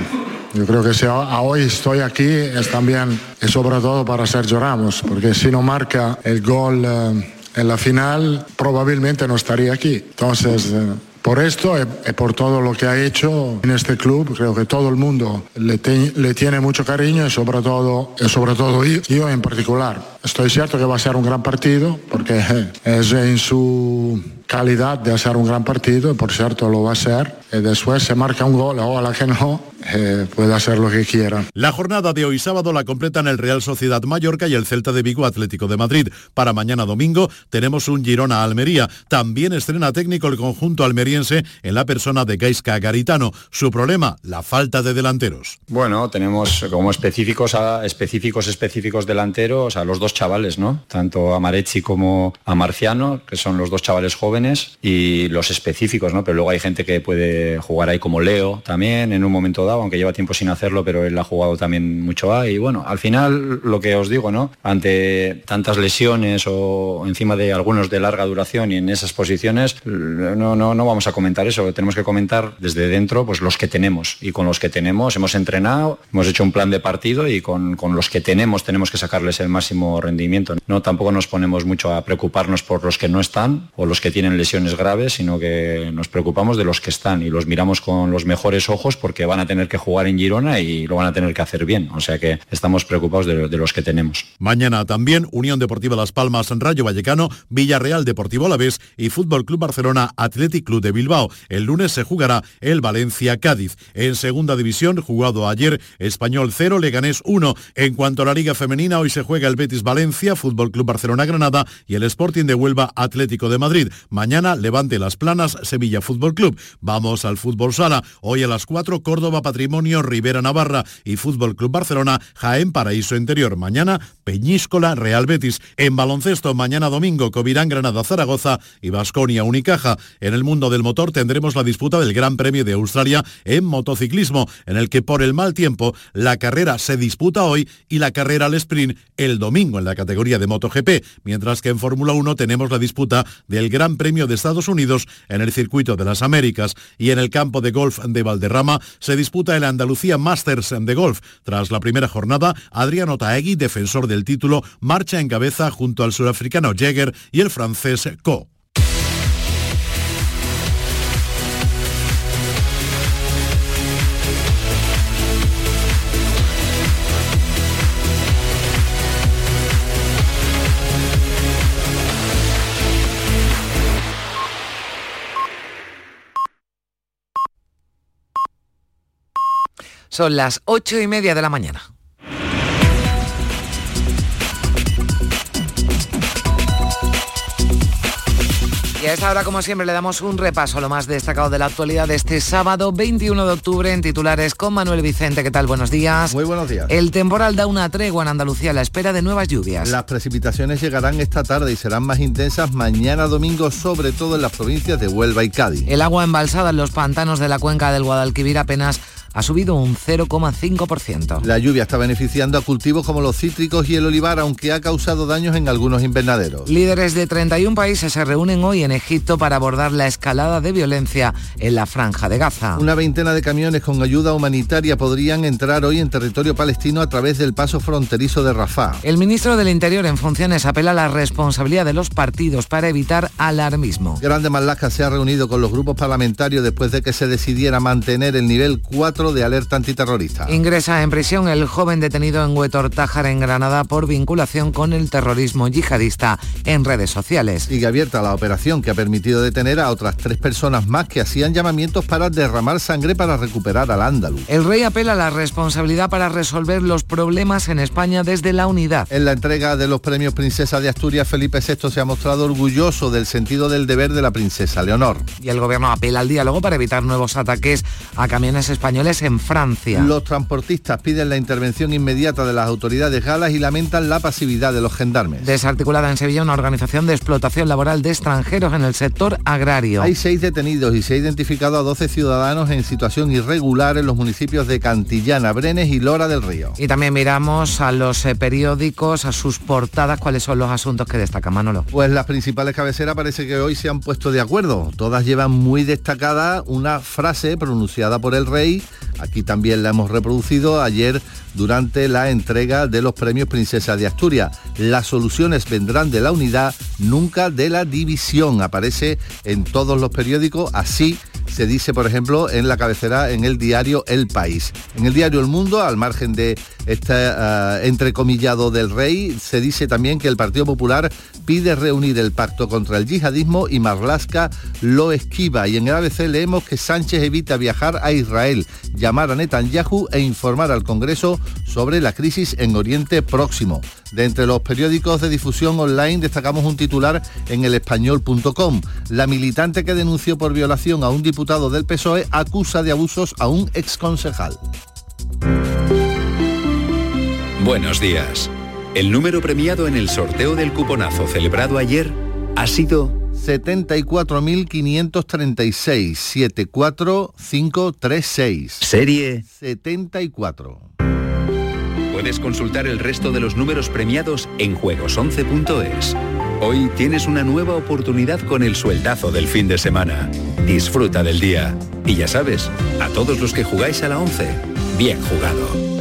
Yo creo que si hoy estoy aquí es también, es sobre todo para Sergio Ramos, porque si no marca el gol eh, en la final, probablemente no estaría aquí. Entonces, eh, por esto y, por todo lo que ha hecho en este club, creo que todo el mundo le, le tiene mucho cariño y sobre todo, y sobre todo yo, yo en particular. Estoy cierto que va a ser un gran partido porque es en su calidad de hacer un gran partido, y por cierto lo va a hacer. Y después se marca un gol, ojalá que no, eh, puede hacer lo que quiera. La jornada de hoy sábado la completan el Real Sociedad Mallorca y el Celta de Vigo Atlético de Madrid. Para mañana domingo tenemos un Girona Almería. También estrena técnico el conjunto almeriense en la persona de Gaisca Garitano. Su problema, la falta de delanteros. Bueno, tenemos como específicos a específicos específicos delanteros a los dos chavales, ¿no? Tanto a Marechi como a Marciano, que son los dos chavales jóvenes, y los específicos, ¿no? Pero luego hay gente que puede jugar ahí como Leo también en un momento dado, aunque lleva tiempo sin hacerlo, pero él ha jugado también mucho ahí. Y bueno, al final lo que os digo, ¿no? Ante tantas lesiones o encima de algunos de larga duración y en esas posiciones, no, no, no vamos a comentar eso. Tenemos que comentar desde dentro pues los que tenemos. Y con los que tenemos hemos entrenado, hemos hecho un plan de partido y con, con los que tenemos tenemos que sacarles el máximo rendimiento. No tampoco nos ponemos mucho a preocuparnos por los que no están o los que tienen lesiones graves, sino que nos preocupamos de los que están y los miramos con los mejores ojos porque van a tener que jugar en Girona y lo van a tener que hacer bien. O sea que estamos preocupados de, los que tenemos. Mañana también Unión Deportiva Las Palmas, Rayo Vallecano, Villarreal Deportivo Alavés y Fútbol Club Barcelona Athletic Club de Bilbao. El lunes se jugará el Valencia Cádiz. En segunda división, jugado ayer, Español 0, Leganés 1. En cuanto a la Liga Femenina, hoy se juega el Betis Valencia, Fútbol Club Barcelona Granada y el Sporting de Huelva Atlético de Madrid. Mañana Levante Las Planas, Sevilla Fútbol Club. Vamos al fútbol sala. Hoy a las 4, Córdoba Patrimonio, Rivera Navarra y Fútbol Club Barcelona, Jaén Paraíso Interior. Mañana, Peñíscola, Real Betis. En baloncesto, mañana domingo, Covirán Granada Zaragoza y Basconia Unicaja. En el mundo del motor tendremos la disputa del Gran Premio de Australia en motociclismo, en el que por el mal tiempo la carrera se disputa hoy y la carrera al sprint el domingo en la categoría de MotoGP, mientras que en Fórmula 1 tenemos la disputa del Gran Premio de Estados Unidos en el circuito de las Américas y en el campo de golf de Valderrama se disputa el Andalucía Masters de golf. Tras la primera jornada, Adriano Taegui, defensor del título, marcha en cabeza junto al surafricano Jäger y el francés Co. Son las ocho y media de la mañana. Y a esta hora, como siempre, le damos un repaso a lo más destacado de la actualidad de este sábado 21 de octubre en titulares con Manuel Vicente. ¿Qué tal? Buenos días. Muy buenos días. El temporal da una tregua en Andalucía a la espera de nuevas lluvias. Las precipitaciones llegarán esta tarde y serán más intensas mañana domingo, sobre todo en las provincias de Huelva y Cádiz. El agua embalsada en los pantanos de la cuenca del Guadalquivir apenas ha subido un 0,5%. La lluvia está beneficiando a cultivos como los cítricos y el olivar, aunque ha causado daños en algunos invernaderos. Líderes de 31 países se reúnen hoy en Egipto para abordar la escalada de violencia en la franja de Gaza. Una veintena de camiones con ayuda humanitaria podrían entrar hoy en territorio palestino a través del paso fronterizo de Rafah. El ministro del Interior en funciones apela a la responsabilidad de los partidos para evitar alarmismo. Grande Malaca se ha reunido con los grupos parlamentarios después de que se decidiera mantener el nivel 4 de alerta antiterrorista. Ingresa en prisión el joven detenido en Huetor Tájar, en Granada, por vinculación con el terrorismo yihadista en redes sociales. Sigue abierta la operación que ha permitido detener a otras tres personas más que hacían llamamientos para derramar sangre para recuperar al ándalus. El rey apela a la responsabilidad para resolver los problemas en España desde la unidad. En la entrega de los premios Princesa de Asturias, Felipe VI se ha mostrado orgulloso del sentido del deber de la princesa Leonor. Y el gobierno apela al diálogo para evitar nuevos ataques a camiones españoles en Francia. Los transportistas piden la intervención inmediata de las autoridades galas y lamentan la pasividad de los gendarmes. Desarticulada en Sevilla una organización de explotación laboral de extranjeros en el sector agrario. Hay seis detenidos y se ha identificado a 12 ciudadanos en situación irregular en los municipios de Cantillana, Brenes y Lora del Río. Y también miramos a los eh, periódicos, a sus portadas, cuáles son los asuntos que destaca Manolo. Pues las principales cabeceras parece que hoy se han puesto de acuerdo. Todas llevan muy destacada una frase pronunciada por el rey Aquí también la hemos reproducido ayer durante la entrega de los premios Princesa de Asturias. Las soluciones vendrán de la unidad, nunca de la división. Aparece en todos los periódicos así se dice, por ejemplo, en la cabecera en el diario El País. En el diario El Mundo, al margen de este uh, entrecomillado del rey, se dice también que el Partido Popular pide reunir el pacto contra el yihadismo y Marlaska lo esquiva. Y en el ABC leemos que Sánchez evita viajar a Israel, llamar a Netanyahu e informar al Congreso sobre la crisis en Oriente Próximo. De entre los periódicos de difusión online destacamos un titular en el español.com. La militante que denunció por violación a un diputado del PSOE acusa de abusos a un exconcejal. Buenos días. El número premiado en el sorteo del cuponazo celebrado ayer ha sido 74.536 74536. Serie 74. Puedes consultar el resto de los números premiados en juegos11.es. Hoy tienes una nueva oportunidad con el sueldazo del fin de semana. Disfruta del día. Y ya sabes, a todos los que jugáis a la 11, bien jugado.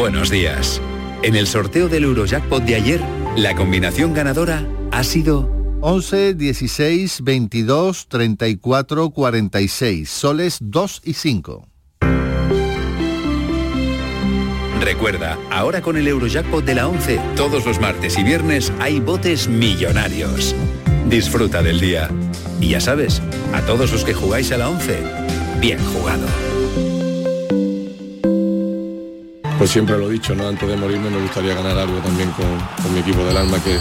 Buenos días. En el sorteo del Eurojackpot de ayer, la combinación ganadora ha sido 11, 16, 22, 34, 46, soles 2 y 5. Recuerda, ahora con el Eurojackpot de la 11, todos los martes y viernes hay botes millonarios. Disfruta del día. Y ya sabes, a todos los que jugáis a la 11, bien jugado. Pues siempre lo he dicho, ¿no? Antes de morirme me gustaría ganar algo también con, con mi equipo del alma que,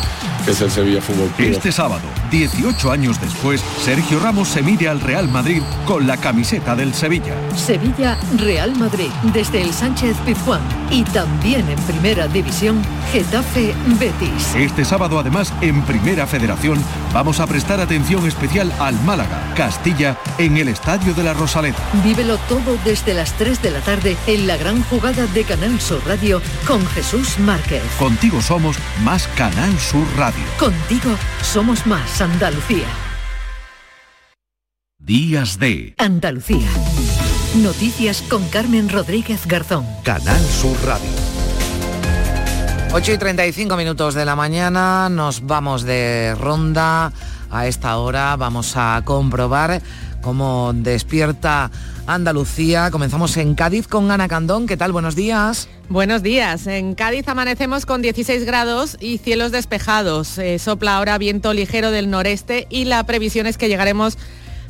es el Sevilla Fútbol Club. Este sábado, 18 años después, Sergio Ramos se mide al Real Madrid con la camiseta del Sevilla. Sevilla Real Madrid desde el Sánchez Pizjuán y también en Primera División Getafe Betis. Este sábado además en Primera Federación vamos a prestar atención especial al Málaga, Castilla en el Estadio de la Rosaleta. Vívelo todo desde las 3 de la tarde en la gran jugada de Canal Sur Radio con Jesús Márquez. Contigo somos más Canal Sur Radio. Contigo somos más Andalucía. Días de Andalucía. Noticias con Carmen Rodríguez Garzón. Canal Sur Radio. 8 y 35 minutos de la mañana, nos vamos de ronda. A esta hora vamos a comprobar cómo despierta Andalucía. Comenzamos en Cádiz con Ana Candón. ¿Qué tal? Buenos días. Buenos días. En Cádiz amanecemos con 16 grados y cielos despejados. Eh, sopla ahora viento ligero del noreste y la previsión es que llegaremos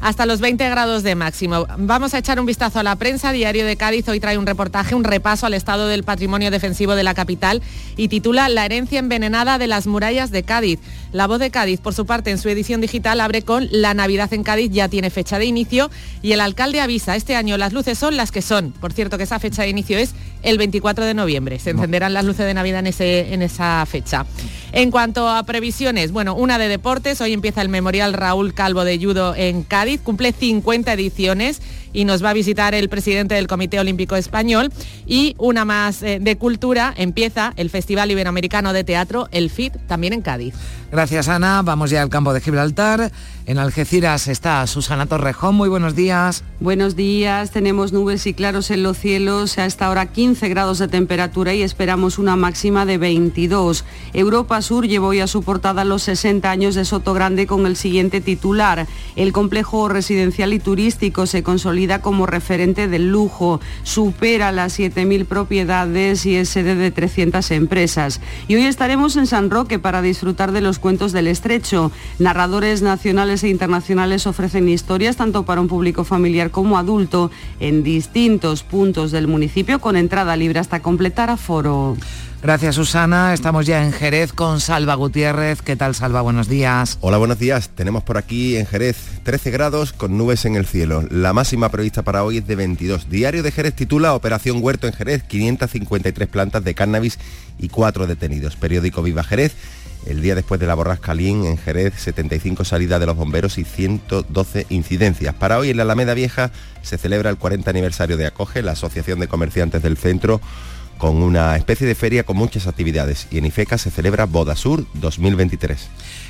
hasta los 20 grados de máximo. Vamos a echar un vistazo a la prensa. Diario de Cádiz hoy trae un reportaje, un repaso al estado del patrimonio defensivo de la capital y titula La herencia envenenada de las murallas de Cádiz. La voz de Cádiz, por su parte, en su edición digital abre con La Navidad en Cádiz ya tiene fecha de inicio y el alcalde avisa, este año las luces son las que son. Por cierto que esa fecha de inicio es el 24 de noviembre. Se encenderán las luces de Navidad en, ese, en esa fecha. En cuanto a previsiones, bueno, una de deportes, hoy empieza el Memorial Raúl Calvo de Judo en Cádiz, cumple 50 ediciones y nos va a visitar el presidente del Comité Olímpico Español y una más eh, de cultura, empieza el Festival Iberoamericano de Teatro, el FIT, también en Cádiz. Gracias Ana, vamos ya al campo de Gibraltar. En Algeciras está Susana Torrejón, muy buenos días. Buenos días, tenemos nubes y claros en los cielos, a esta hora 15 grados de temperatura y esperamos una máxima de 22. Europa Sur llevó hoy a su portada los 60 años de Soto Grande con el siguiente titular. El complejo residencial y turístico se como referente del lujo, supera las 7.000 propiedades y es sede de 300 empresas. Y hoy estaremos en San Roque para disfrutar de los cuentos del estrecho. Narradores nacionales e internacionales ofrecen historias tanto para un público familiar como adulto en distintos puntos del municipio con entrada libre hasta completar aforo. Gracias Susana, estamos ya en Jerez con Salva Gutiérrez. ¿Qué tal Salva? Buenos días. Hola, buenos días. Tenemos por aquí en Jerez 13 grados con nubes en el cielo. La máxima prevista para hoy es de 22. Diario de Jerez titula Operación Huerto en Jerez, 553 plantas de cannabis y 4 detenidos. Periódico Viva Jerez. El día después de la borrasca Lin en Jerez, 75 salidas de los bomberos y 112 incidencias. Para hoy en la Alameda Vieja se celebra el 40 aniversario de Acoge, la Asociación de Comerciantes del Centro con una especie de feria con muchas actividades y en Ifeca se celebra Boda Sur 2023.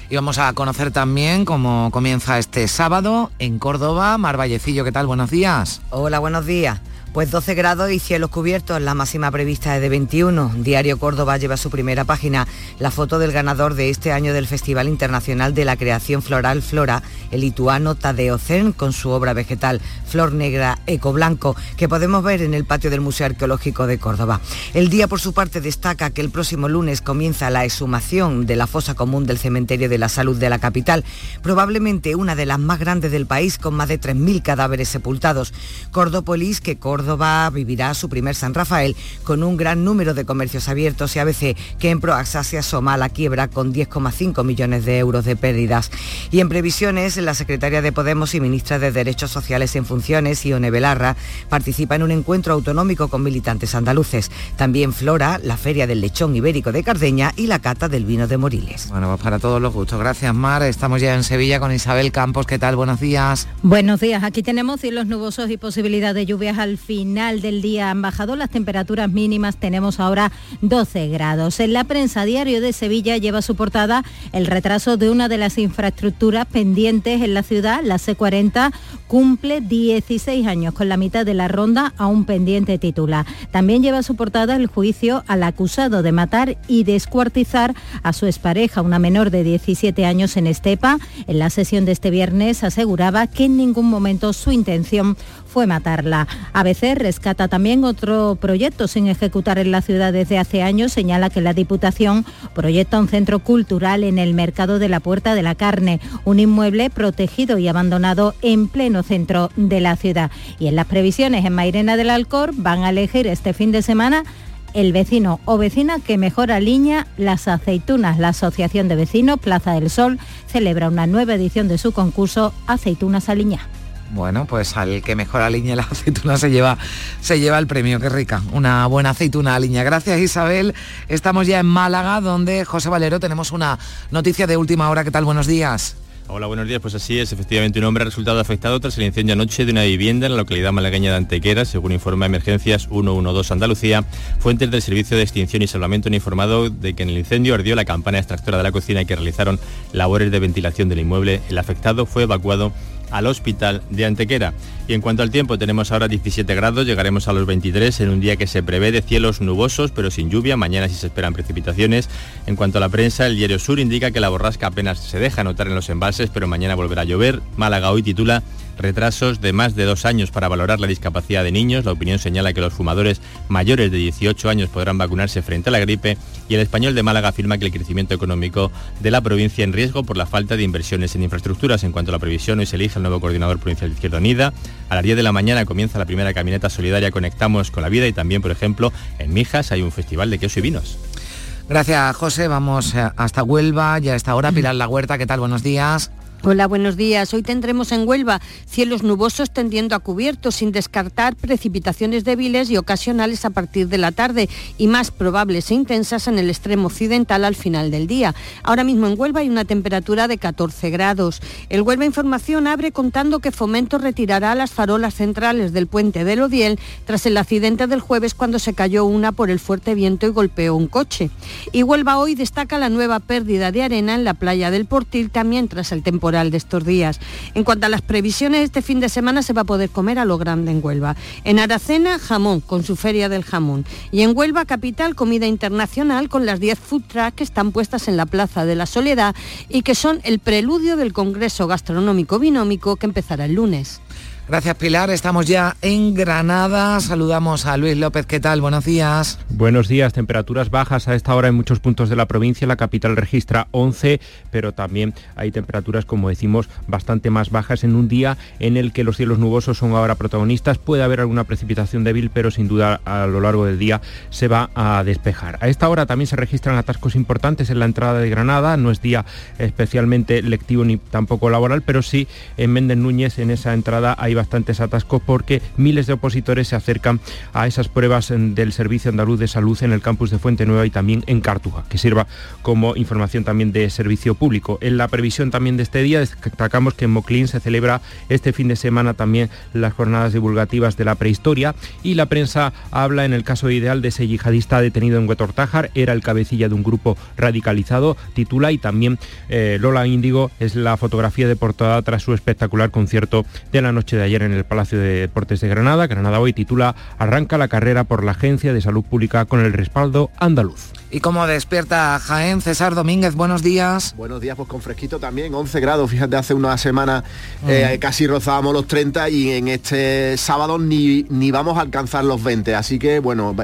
Y vamos a conocer también cómo comienza este sábado en Córdoba. Mar Vallecillo, ¿qué tal? Buenos días. Hola, buenos días. Pues 12 grados y cielos cubiertos, la máxima prevista es de 21. Diario Córdoba lleva su primera página la foto del ganador de este año del Festival Internacional de la Creación Floral Flora, el lituano Tadeo Zen, con su obra vegetal Flor Negra Eco Blanco, que podemos ver en el patio del Museo Arqueológico de Córdoba. El día, por su parte, destaca que el próximo lunes comienza la exhumación de la fosa común del Cementerio de la Salud de la capital, probablemente una de las más grandes del país, con más de 3.000 cadáveres sepultados. Cordópolis, que vivirá su primer San Rafael con un gran número de comercios abiertos y ABC que en Proaxa se asoma a la quiebra con 10,5 millones de euros de pérdidas. Y en previsiones, la secretaria de Podemos y ministra de Derechos Sociales en funciones, Ione Belarra, participa en un encuentro autonómico con militantes andaluces. También Flora, la Feria del Lechón Ibérico de Cardeña y la Cata del Vino de Moriles. Bueno, pues para todos los gustos. Gracias, Mar. Estamos ya en Sevilla con Isabel Campos. ¿Qué tal? Buenos días. Buenos días. Aquí tenemos cielos nubosos y posibilidad de lluvias al final del día han bajado las temperaturas mínimas, tenemos ahora 12 grados. En la prensa diario de Sevilla lleva su portada el retraso de una de las infraestructuras pendientes en la ciudad, la C40, cumple 16 años con la mitad de la ronda a un pendiente titular. También lleva su portada el juicio al acusado de matar y descuartizar a su expareja, una menor de 17 años en Estepa. En la sesión de este viernes aseguraba que en ningún momento su intención fue matarla. ABC rescata también otro proyecto sin ejecutar en la ciudad desde hace años. Señala que la Diputación proyecta un centro cultural en el mercado de la Puerta de la Carne, un inmueble protegido y abandonado en pleno centro de la ciudad. Y en las previsiones en Mairena del Alcor van a elegir este fin de semana el vecino o vecina que mejora aliña las aceitunas. La Asociación de Vecinos Plaza del Sol celebra una nueva edición de su concurso Aceitunas Aliña. Bueno, pues al que mejor aliñe la aceituna se lleva, se lleva el premio, qué rica. Una buena aceituna aliña. Gracias Isabel. Estamos ya en Málaga, donde José Valero tenemos una noticia de última hora. ¿Qué tal? Buenos días. Hola, buenos días. Pues así es, efectivamente un hombre ha resultado afectado tras el incendio anoche de una vivienda en la localidad malagueña de Antequera, según informa Emergencias 112 Andalucía. Fuentes del Servicio de Extinción y Salvamento han informado de que en el incendio ardió la campana extractora de la cocina y que realizaron labores de ventilación del inmueble. El afectado fue evacuado al hospital de Antequera. Y en cuanto al tiempo, tenemos ahora 17 grados, llegaremos a los 23 en un día que se prevé de cielos nubosos, pero sin lluvia. Mañana sí se esperan precipitaciones. En cuanto a la prensa, el diario Sur indica que la borrasca apenas se deja notar en los embalses, pero mañana volverá a llover. Málaga hoy titula retrasos de más de dos años para valorar la discapacidad de niños. La opinión señala que los fumadores mayores de 18 años podrán vacunarse frente a la gripe y el español de Málaga afirma que el crecimiento económico de la provincia en riesgo por la falta de inversiones en infraestructuras. En cuanto a la previsión, hoy se elige el nuevo coordinador provincial de Izquierda Unida. A las 10 de la mañana comienza la primera caminata solidaria Conectamos con la Vida y también, por ejemplo, en Mijas hay un festival de queso y vinos. Gracias, José. Vamos eh, hasta Huelva. Ya está ahora Pilar La Huerta. ¿Qué tal? Buenos días. Hola, buenos días. Hoy tendremos en Huelva cielos nubosos tendiendo a cubiertos, sin descartar precipitaciones débiles y ocasionales a partir de la tarde y más probables e intensas en el extremo occidental al final del día. Ahora mismo en Huelva hay una temperatura de 14 grados. El Huelva Información abre contando que Fomento retirará las farolas centrales del puente del Odiel tras el accidente del jueves cuando se cayó una por el fuerte viento y golpeó un coche. Y Huelva hoy destaca la nueva pérdida de arena en la playa del Portil también tras el temporal de estos días. En cuanto a las previsiones, este fin de semana se va a poder comer a lo grande en Huelva. En Aracena, jamón, con su feria del jamón. Y en Huelva, capital, comida internacional con las 10 food trucks que están puestas en la Plaza de la Soledad y que son el preludio del Congreso Gastronómico Binómico que empezará el lunes. Gracias Pilar, estamos ya en Granada. Saludamos a Luis López, ¿qué tal? Buenos días. Buenos días, temperaturas bajas a esta hora en muchos puntos de la provincia. La capital registra 11, pero también hay temperaturas, como decimos, bastante más bajas en un día en el que los cielos nubosos son ahora protagonistas. Puede haber alguna precipitación débil, pero sin duda a lo largo del día se va a despejar. A esta hora también se registran atascos importantes en la entrada de Granada. No es día especialmente lectivo ni tampoco laboral, pero sí en Méndez Núñez en esa entrada hay bastantes atascos porque miles de opositores se acercan a esas pruebas del Servicio Andaluz de Salud en el campus de Fuente Nueva y también en Cartuja, que sirva como información también de servicio público. En la previsión también de este día destacamos que en Moclín se celebra este fin de semana también las jornadas divulgativas de la prehistoria y la prensa habla en el caso ideal de ese yihadista detenido en Huetortájar, era el cabecilla de un grupo radicalizado, titula y también eh, Lola Índigo es la fotografía de portada tras su espectacular concierto de la noche de ayer en el Palacio de Deportes de Granada. Granada hoy titula Arranca la carrera por la Agencia de Salud Pública con el respaldo andaluz. ¿Y cómo despierta Jaén? César Domínguez, buenos días. Buenos días, pues con fresquito también, 11 grados, fíjate, hace una semana eh, Mm. casi rozábamos los 30 y en este sábado ni, ni vamos a alcanzar los 20, así que bueno,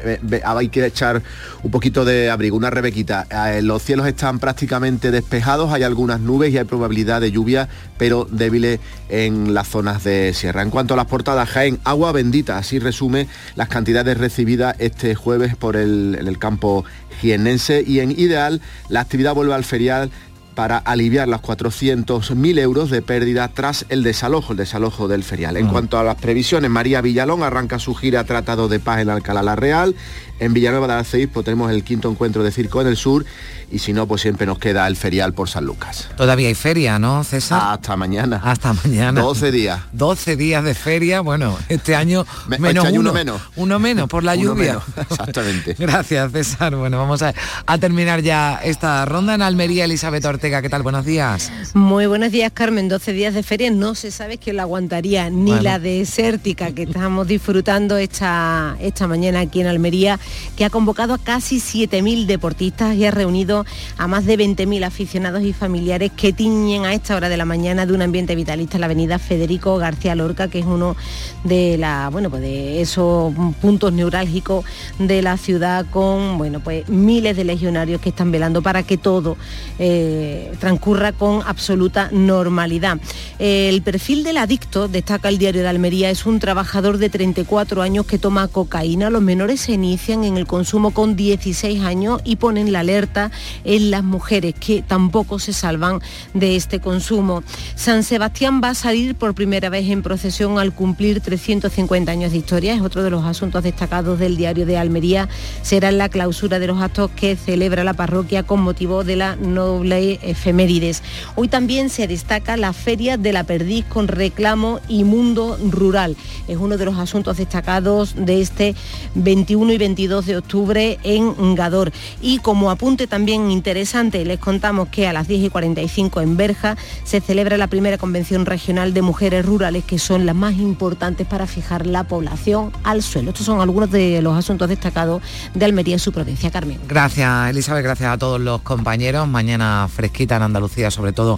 hay que echar un poquito de abrigo, una rebequita. Eh, los cielos están prácticamente despejados, hay algunas nubes y hay probabilidad de lluvia, pero débiles en las zonas de sierra. En cuanto a las portadas, Jaén, agua bendita, así resume las cantidades recibidas este jueves por el, en el campo jiennense y en ideal la actividad vuelve al ferial para aliviar los 400.000 euros de pérdida tras el desalojo, el desalojo del ferial. En cuanto a las previsiones, María Villalón arranca su gira Tratado de Paz en Alcalá la Real. En Villanueva de Arceispo tenemos el quinto encuentro de circo en el sur y si no, pues siempre nos queda el ferial por San Lucas. Todavía hay feria, ¿no, César? Hasta mañana. Hasta mañana. 12 días. 12 días de feria, bueno, este año Me- menos este año uno, uno menos. Uno menos por la lluvia. Exactamente. Gracias, César. Bueno, vamos a, a terminar ya esta ronda en Almería. Elizabeth Ortega, ¿qué tal? Buenos días. Muy buenos días, Carmen. 12 días de feria no se sabe quién la aguantaría, ni Bueno. la desértica que estamos disfrutando esta, esta mañana aquí en Almería, que ha convocado a casi 7.000 deportistas y ha reunido a más de 20.000 aficionados y familiares que tiñen a esta hora de la mañana de un ambiente vitalista en la avenida Federico García Lorca, que es uno de la, bueno, pues de esos puntos neurálgicos de la ciudad con bueno, pues miles de legionarios que están velando para que todo eh, transcurra con absoluta normalidad. El perfil del adicto, destaca el diario de Almería, es un trabajador de 34 años que toma cocaína. Los menores se inician en el consumo con 16 años y ponen la alerta en las mujeres que tampoco se salvan de este consumo. San Sebastián va a salir por primera vez en procesión al cumplir 350 años de historia. Es otro de los asuntos destacados del diario de Almería. Será la clausura de los actos que celebra la parroquia con motivo de la noble efemérides. Hoy también se destaca la Feria de la Perdiz con reclamo y mundo rural. Es uno de los asuntos destacados de este 21 y 22 de octubre en Gador. Y como apunte también interesante, les contamos que a las 10 y 45 en Berja se celebra la primera convención regional de mujeres rurales que son las más importantes para fijar la población al suelo. Estos son algunos de los asuntos destacados de Almería en su provincia. Carmen. Gracias, Elizabeth. Gracias a todos los compañeros. Mañana fresquita en Andalucía, sobre todo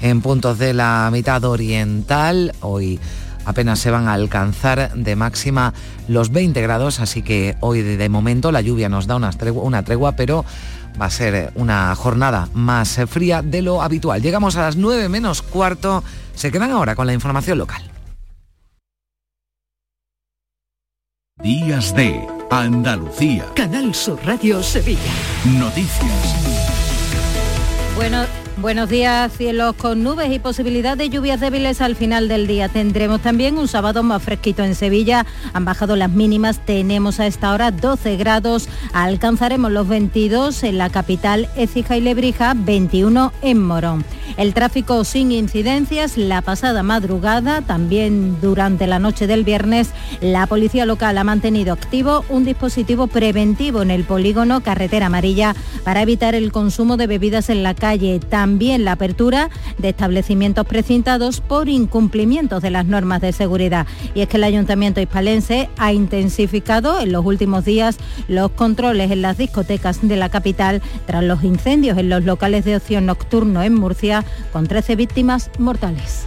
en puntos de la mitad oriental. Hoy apenas se van a alcanzar de máxima los 20 grados, así que hoy de momento la lluvia nos da una tregua, una tregua pero va a ser una jornada más fría de lo habitual. Llegamos a las 9 menos cuarto, se quedan ahora con la información local. Días de Andalucía. Canal Sur Radio Sevilla. Noticias. Bueno, Buenos días, cielos con nubes y posibilidad de lluvias débiles al final del día. Tendremos también un sábado más fresquito en Sevilla. Han bajado las mínimas, tenemos a esta hora 12 grados, alcanzaremos los 22 en la capital Écija y Lebrija, 21 en Morón. El tráfico sin incidencias la pasada madrugada, también durante la noche del viernes, la policía local ha mantenido activo un dispositivo preventivo en el polígono Carretera Amarilla para evitar el consumo de bebidas en la calle también la apertura de establecimientos precintados por incumplimientos de las normas de seguridad. Y es que el Ayuntamiento hispalense ha intensificado en los últimos días los controles en las discotecas de la capital tras los incendios en los locales de ocio nocturno en Murcia con 13 víctimas mortales.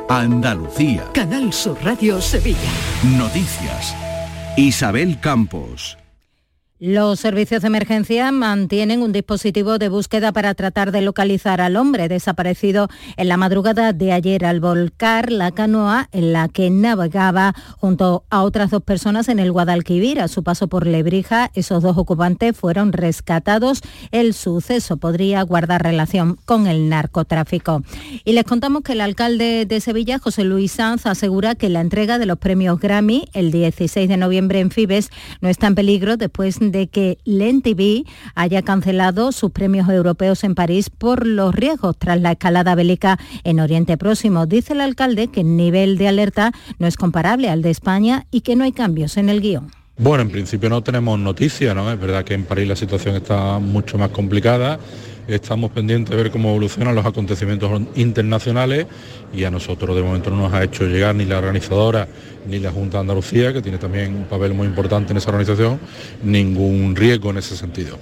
Andalucía. Canal Sur Radio Sevilla. Noticias. Isabel Campos. Los servicios de emergencia mantienen un dispositivo de búsqueda para tratar de localizar al hombre desaparecido en la madrugada de ayer al volcar la canoa en la que navegaba junto a otras dos personas en el Guadalquivir. A su paso por Lebrija, esos dos ocupantes fueron rescatados. El suceso podría guardar relación con el narcotráfico. Y les contamos que el alcalde de Sevilla, José Luis Sanz, asegura que la entrega de los premios Grammy el 16 de noviembre en Fibes no está en peligro después de de que LENTV haya cancelado sus premios europeos en París por los riesgos tras la escalada bélica en Oriente Próximo. Dice el alcalde que el nivel de alerta no es comparable al de España y que no hay cambios en el guion. Bueno, en principio no tenemos noticias, ¿no? Es verdad que en París la situación está mucho más complicada. Estamos pendientes de ver cómo evolucionan los acontecimientos internacionales y a nosotros de momento no nos ha hecho llegar ni la organizadora ni la Junta de Andalucía, que tiene también un papel muy importante en esa organización, ningún riesgo en ese sentido.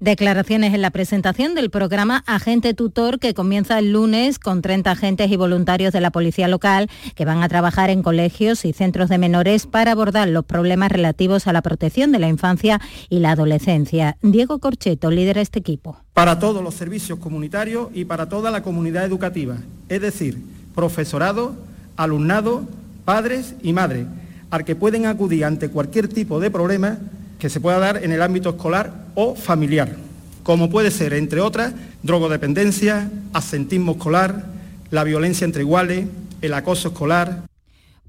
Declaraciones en la presentación del programa Agente Tutor que comienza el lunes con 30 agentes y voluntarios de la policía local que van a trabajar en colegios y centros de menores para abordar los problemas relativos a la protección de la infancia y la adolescencia. Diego Corcheto lidera este equipo. Para todos los servicios comunitarios y para toda la comunidad educativa, es decir, profesorado, alumnado, padres y madres, al que pueden acudir ante cualquier tipo de problema que se pueda dar en el ámbito escolar o familiar, como puede ser, entre otras, drogodependencia, asentismo escolar, la violencia entre iguales, el acoso escolar,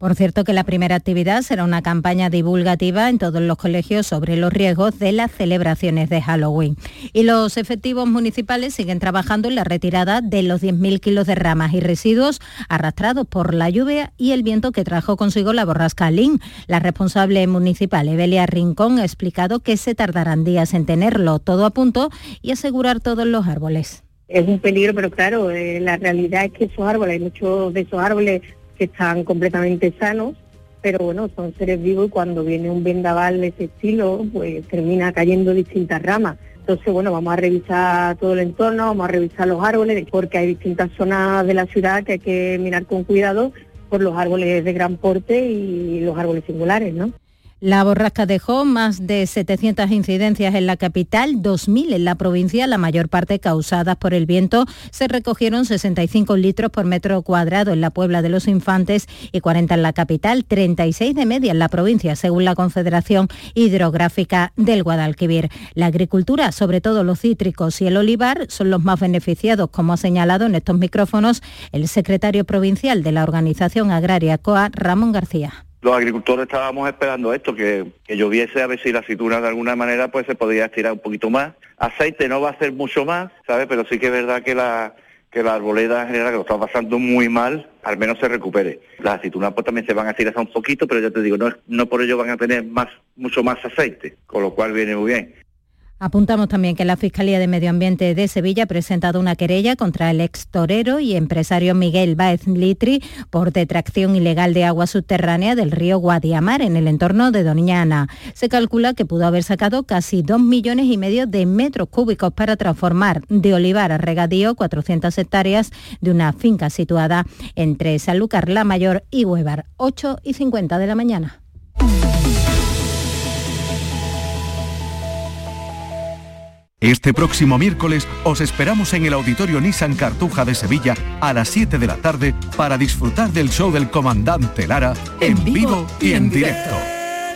Por cierto que la primera actividad será una campaña divulgativa en todos los colegios sobre los riesgos de las celebraciones de Halloween. Y los efectivos municipales siguen trabajando en la retirada de los 10.000 kilos de ramas y residuos arrastrados por la lluvia y el viento que trajo consigo la borrasca Lin. La responsable municipal, Evelia Rincón, ha explicado que se tardarán días en tenerlo todo a punto y asegurar todos los árboles. Es un peligro, pero claro, eh, la realidad es que esos árboles, muchos de esos árboles que están completamente sanos, pero bueno, son seres vivos y cuando viene un vendaval de ese estilo, pues termina cayendo distintas ramas. Entonces, bueno, vamos a revisar todo el entorno, vamos a revisar los árboles, porque hay distintas zonas de la ciudad que hay que mirar con cuidado por los árboles de gran porte y los árboles singulares, ¿no? La borrasca dejó más de 700 incidencias en la capital, 2.000 en la provincia, la mayor parte causadas por el viento. Se recogieron 65 litros por metro cuadrado en la Puebla de los Infantes y 40 en la capital, 36 de media en la provincia, según la Confederación Hidrográfica del Guadalquivir. La agricultura, sobre todo los cítricos y el olivar, son los más beneficiados, como ha señalado en estos micrófonos el secretario provincial de la Organización Agraria COA, Ramón García los agricultores estábamos esperando esto, que, lloviese a ver si la aceituna de alguna manera pues se podría estirar un poquito más. Aceite no va a ser mucho más, ¿sabes? Pero sí que es verdad que la, que la arboleda en general, que lo está pasando muy mal, al menos se recupere. Las aceitunas pues también se van a estirar un poquito, pero ya te digo, no, no por ello van a tener más, mucho más aceite, con lo cual viene muy bien. Apuntamos también que la Fiscalía de Medio Ambiente de Sevilla ha presentado una querella contra el ex torero y empresario Miguel Baez Litri por detracción ilegal de agua subterránea del río Guadiamar en el entorno de Doñana. Se calcula que pudo haber sacado casi dos millones y medio de metros cúbicos para transformar de olivar a regadío 400 hectáreas de una finca situada entre Sanlúcar la Mayor y Huevar, 8 y 50 de la mañana. Este próximo miércoles os esperamos en el Auditorio Nissan Cartuja de Sevilla a las 7 de la tarde para disfrutar del show del comandante Lara en, vivo y en directo.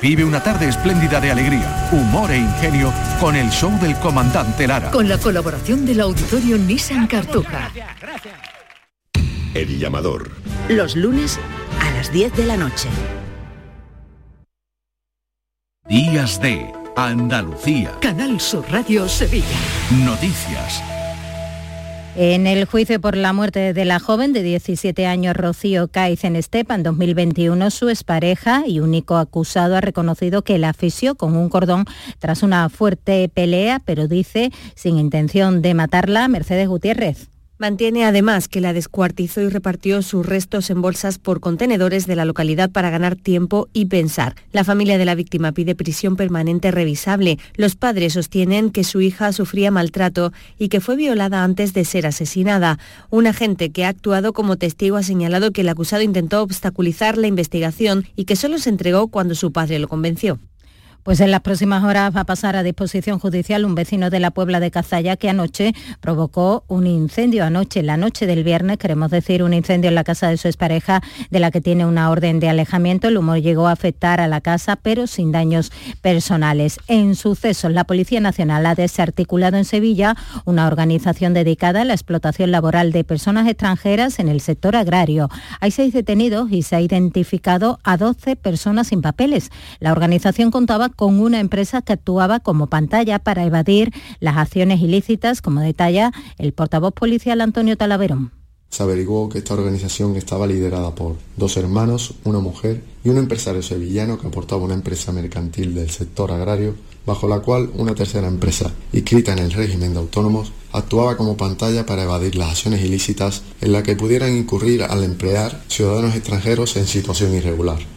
Vive una tarde espléndida de alegría, humor e ingenio con el show del comandante Lara. Con la colaboración del Auditorio Nissan Cartuja. El llamador. Los lunes a las 10 de la noche. Días de Andalucía. Canal Sur Radio Sevilla. Noticias. En el juicio por la muerte de la joven de 17 años Rocío Caiz en Estepa en 2021, su expareja y único acusado ha reconocido que la asfixió con un cordón tras una fuerte pelea, pero dice sin intención de matarla, Mercedes Gutiérrez. Mantiene además que la descuartizó y repartió sus restos en bolsas por contenedores de la localidad para ganar tiempo y pensar. La familia de la víctima pide prisión permanente revisable. Los padres sostienen que su hija sufría maltrato y que fue violada antes de ser asesinada. Un agente que ha actuado como testigo ha señalado que el acusado intentó obstaculizar la investigación y que solo se entregó cuando su padre lo convenció. Pues en las próximas horas va a pasar a disposición judicial un vecino de la Puebla de Cazalla que anoche provocó un incendio. Anoche, la noche del viernes, queremos decir, un incendio en la casa de su expareja, de la que tiene una orden de alejamiento. El humo llegó a afectar a la casa, pero sin daños personales. En sucesos, la Policía Nacional ha desarticulado en Sevilla una organización dedicada a la explotación laboral de personas extranjeras en el sector agrario. Hay seis detenidos y se ha identificado a 12 personas sin papeles. La organización contaba con una empresa que actuaba como pantalla para evadir las acciones ilícitas, como detalla el portavoz policial Antonio Talaverón. Se averiguó que esta organización estaba liderada por dos hermanos, una mujer y un empresario sevillano que aportaba una empresa mercantil del sector agrario, bajo la cual una tercera empresa, inscrita en el régimen de autónomos, actuaba como pantalla para evadir las acciones ilícitas en las que pudieran incurrir al emplear ciudadanos extranjeros en situación irregular.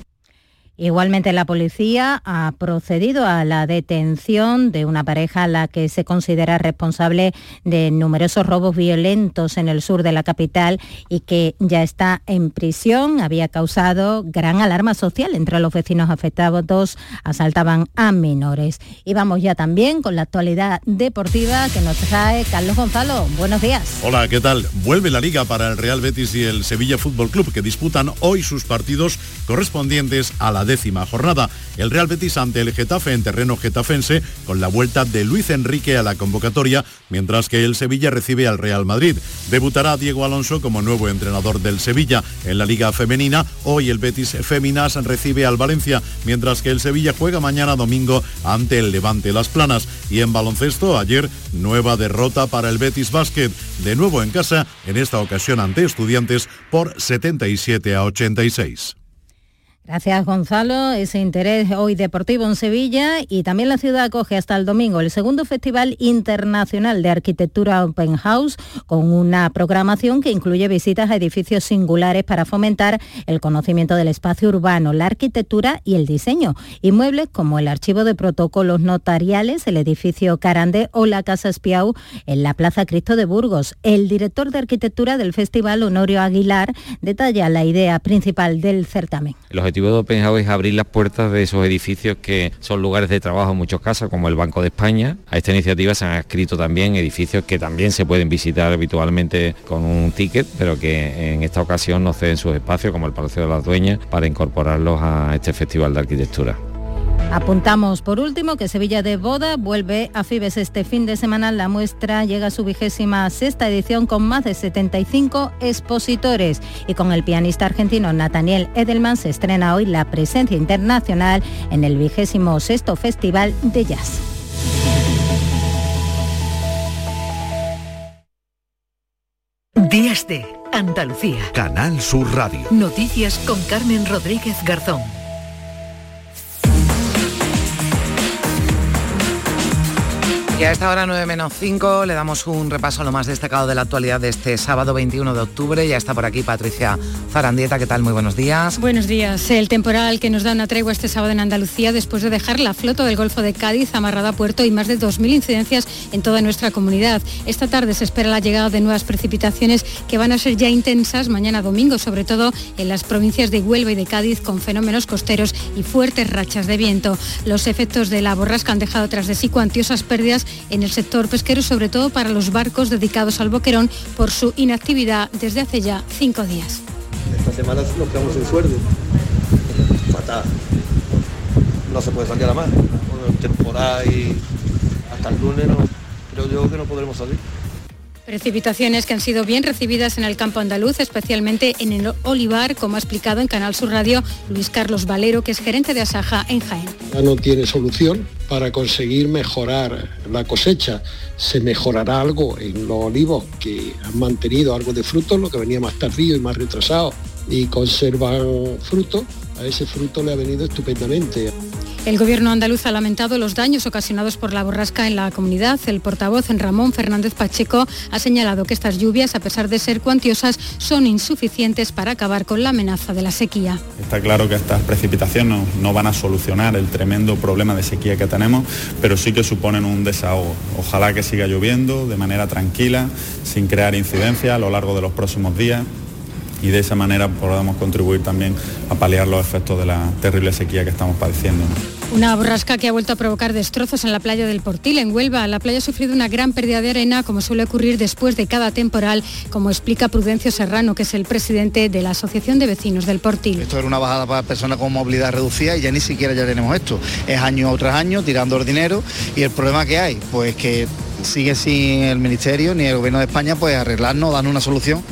Igualmente la policía ha procedido a la detención de una pareja a la que se considera responsable de numerosos robos violentos en el sur de la capital y que ya está en prisión. Había causado gran alarma social entre los vecinos afectados. Dos asaltaban a menores. Y vamos ya también con la actualidad deportiva que nos trae Carlos Gonzalo. Buenos días. Hola, ¿qué tal? Vuelve la liga para el Real Betis y el Sevilla Fútbol Club que disputan hoy sus partidos correspondientes a la décima jornada. El Real Betis ante el Getafe en terreno getafense con la vuelta de Luis Enrique a la convocatoria, mientras que el Sevilla recibe al Real Madrid. Debutará Diego Alonso como nuevo entrenador del Sevilla en la Liga Femenina. Hoy el Betis Féminas recibe al Valencia, mientras que el Sevilla juega mañana domingo ante el Levante Las Planas. Y en baloncesto, ayer nueva derrota para el Betis Basket, de nuevo en casa, en esta ocasión ante estudiantes por 77 a 86. Gracias Gonzalo. Ese interés hoy deportivo en Sevilla y también la ciudad acoge hasta el domingo el segundo Festival Internacional de Arquitectura Open House con una programación que incluye visitas a edificios singulares para fomentar el conocimiento del espacio urbano, la arquitectura y el diseño. Inmuebles como el archivo de protocolos notariales, el edificio Carande o la Casa Espiau en la Plaza Cristo de Burgos. El director de arquitectura del festival, Honorio Aguilar, detalla la idea principal del certamen objetivo de Open es abrir las puertas de esos edificios que son lugares de trabajo en muchos casos, como el Banco de España. A esta iniciativa se han escrito también edificios que también se pueden visitar habitualmente con un ticket, pero que en esta ocasión no ceden sus espacios, como el Palacio de las Dueñas, para incorporarlos a este Festival de Arquitectura. Apuntamos por último que Sevilla de Boda vuelve a Fibes este fin de semana. La muestra llega a su vigésima sexta edición con más de 75 expositores y con el pianista argentino Nathaniel Edelman se estrena hoy la presencia internacional en el vigésimo sexto Festival de Jazz. Días de Andalucía. Canal Sur Radio. Noticias con Carmen Rodríguez Garzón. Y a esta hora 9 menos 5 le damos un repaso a lo más destacado de la actualidad de este sábado 21 de octubre. Ya está por aquí Patricia Zarandieta. ¿Qué tal? Muy buenos días. Buenos días. El temporal que nos da una tregua este sábado en Andalucía después de dejar la flota del Golfo de Cádiz amarrada a puerto y más de 2.000 incidencias en toda nuestra comunidad. Esta tarde se espera la llegada de nuevas precipitaciones que van a ser ya intensas mañana domingo, sobre todo en las provincias de Huelva y de Cádiz con fenómenos costeros y fuertes rachas de viento. Los efectos de la borrasca han dejado tras de sí cuantiosas pérdidas en el sector pesquero, sobre todo para los barcos dedicados al boquerón por su inactividad desde hace ya cinco días. Esta semana nos quedamos sin sueldo. Fatal. No se puede salir a la mar. Con el temporal y hasta el lunes no, creo yo que no podremos salir. Precipitaciones que han sido bien recibidas en el campo andaluz, especialmente en el olivar, como ha explicado en Canal Sur Radio Luis Carlos Valero, que es gerente de Asaja en Jaén. Ya no tiene solución para conseguir mejorar la cosecha. Se mejorará algo en los olivos que han mantenido algo de fruto, lo que venía más tardío y más retrasado, y conservan fruto. A ese fruto le ha venido estupendamente. El gobierno andaluz ha lamentado los daños ocasionados por la borrasca en la comunidad. El portavoz en Ramón Fernández Pacheco ha señalado que estas lluvias, a pesar de ser cuantiosas, son insuficientes para acabar con la amenaza de la sequía. Está claro que estas precipitaciones no, van a solucionar el tremendo problema de sequía que tenemos, pero sí que suponen un desahogo. Ojalá que siga lloviendo de manera tranquila, sin crear incidencia a lo largo de los próximos días y de esa manera podamos contribuir también a paliar los efectos de la terrible sequía que estamos padeciendo. Una borrasca que ha vuelto a provocar destrozos en la playa del Portil, en Huelva. La playa ha sufrido una gran pérdida de arena, como suele ocurrir después de cada temporal, como explica Prudencio Serrano, que es el presidente de la Asociación de Vecinos del Portil. Esto era una bajada para personas con movilidad reducida y ya ni siquiera ya tenemos esto. Es año tras año tirando el dinero y el problema que hay, pues que sigue sin el Ministerio ni el Gobierno de España pues arreglarnos, darnos una solución.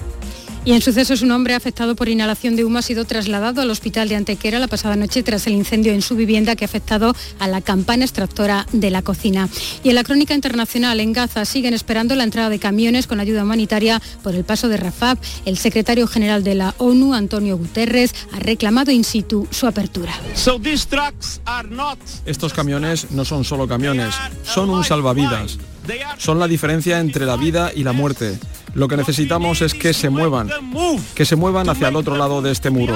Y en sucesos un hombre afectado por inhalación de humo ha sido trasladado al hospital de Antequera la pasada noche tras el incendio en su vivienda que ha afectado a la campana extractora de la cocina. Y en la crónica internacional en Gaza siguen esperando la entrada de camiones con ayuda humanitaria por el paso de Rafah. El secretario general de la ONU, Antonio Guterres, ha reclamado in situ su apertura. Estos camiones no son solo camiones, son un salvavidas. Son la diferencia entre la vida y la muerte. Lo que necesitamos es que se muevan, que se muevan hacia el otro lado de este muro.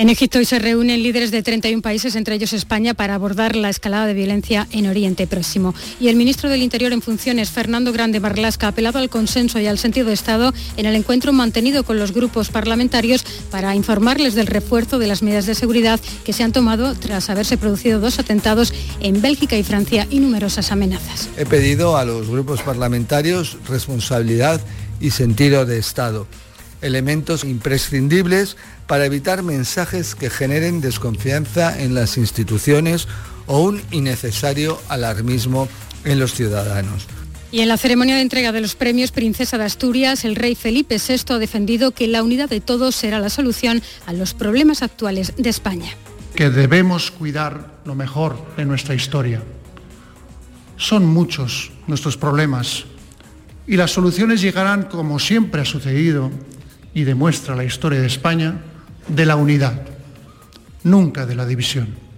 En Egipto hoy se reúnen líderes de 31 países, entre ellos España, para abordar la escalada de violencia en Oriente Próximo. Y el ministro del Interior en funciones, Fernando Grande Marlasca, ha apelado al consenso y al sentido de Estado en el encuentro mantenido con los grupos parlamentarios para informarles del refuerzo de las medidas de seguridad que se han tomado tras haberse producido dos atentados en Bélgica y Francia y numerosas amenazas. He pedido a los grupos parlamentarios responsabilidad y sentido de Estado. Elementos imprescindibles para evitar mensajes que generen desconfianza en las instituciones o un innecesario alarmismo en los ciudadanos. Y en la ceremonia de entrega de los premios Princesa de Asturias, el rey Felipe VI ha defendido que la unidad de todos será la solución a los problemas actuales de España. Que debemos cuidar lo mejor de nuestra historia. Son muchos nuestros problemas y las soluciones llegarán, como siempre ha sucedido y demuestra la historia de España, de la unidad, nunca de la división.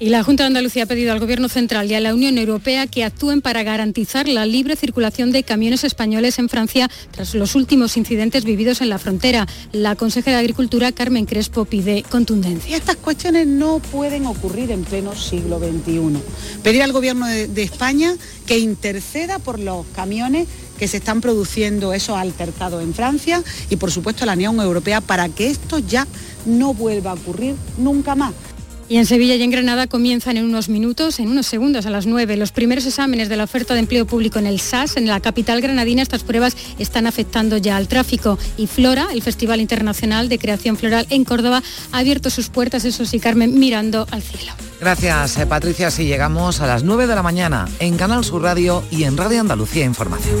Y la Junta de Andalucía ha pedido al Gobierno Central y a la Unión Europea que actúen para garantizar la libre circulación de camiones españoles en Francia tras los últimos incidentes vividos en la frontera. La consejera de Agricultura, Carmen Crespo, pide contundencia. Estas cuestiones no pueden ocurrir en pleno siglo XXI. Pedir al Gobierno de, España que interceda por los camiones que se están produciendo esos altercados en Francia y por supuesto a la Unión Europea para que esto ya no vuelva a ocurrir nunca más. Y en Sevilla y en Granada comienzan en unos minutos, en unos segundos a las 9, los primeros exámenes de la oferta de empleo público en el SAS. En la capital granadina estas pruebas están afectando ya al tráfico. Y Flora, el Festival Internacional de Creación Floral en Córdoba, ha abierto sus puertas, eso sí, Carmen, mirando al cielo. Gracias, eh, Patricia. Así llegamos a las 9 de la mañana en Canal Sur Radio y en Radio Andalucía Información.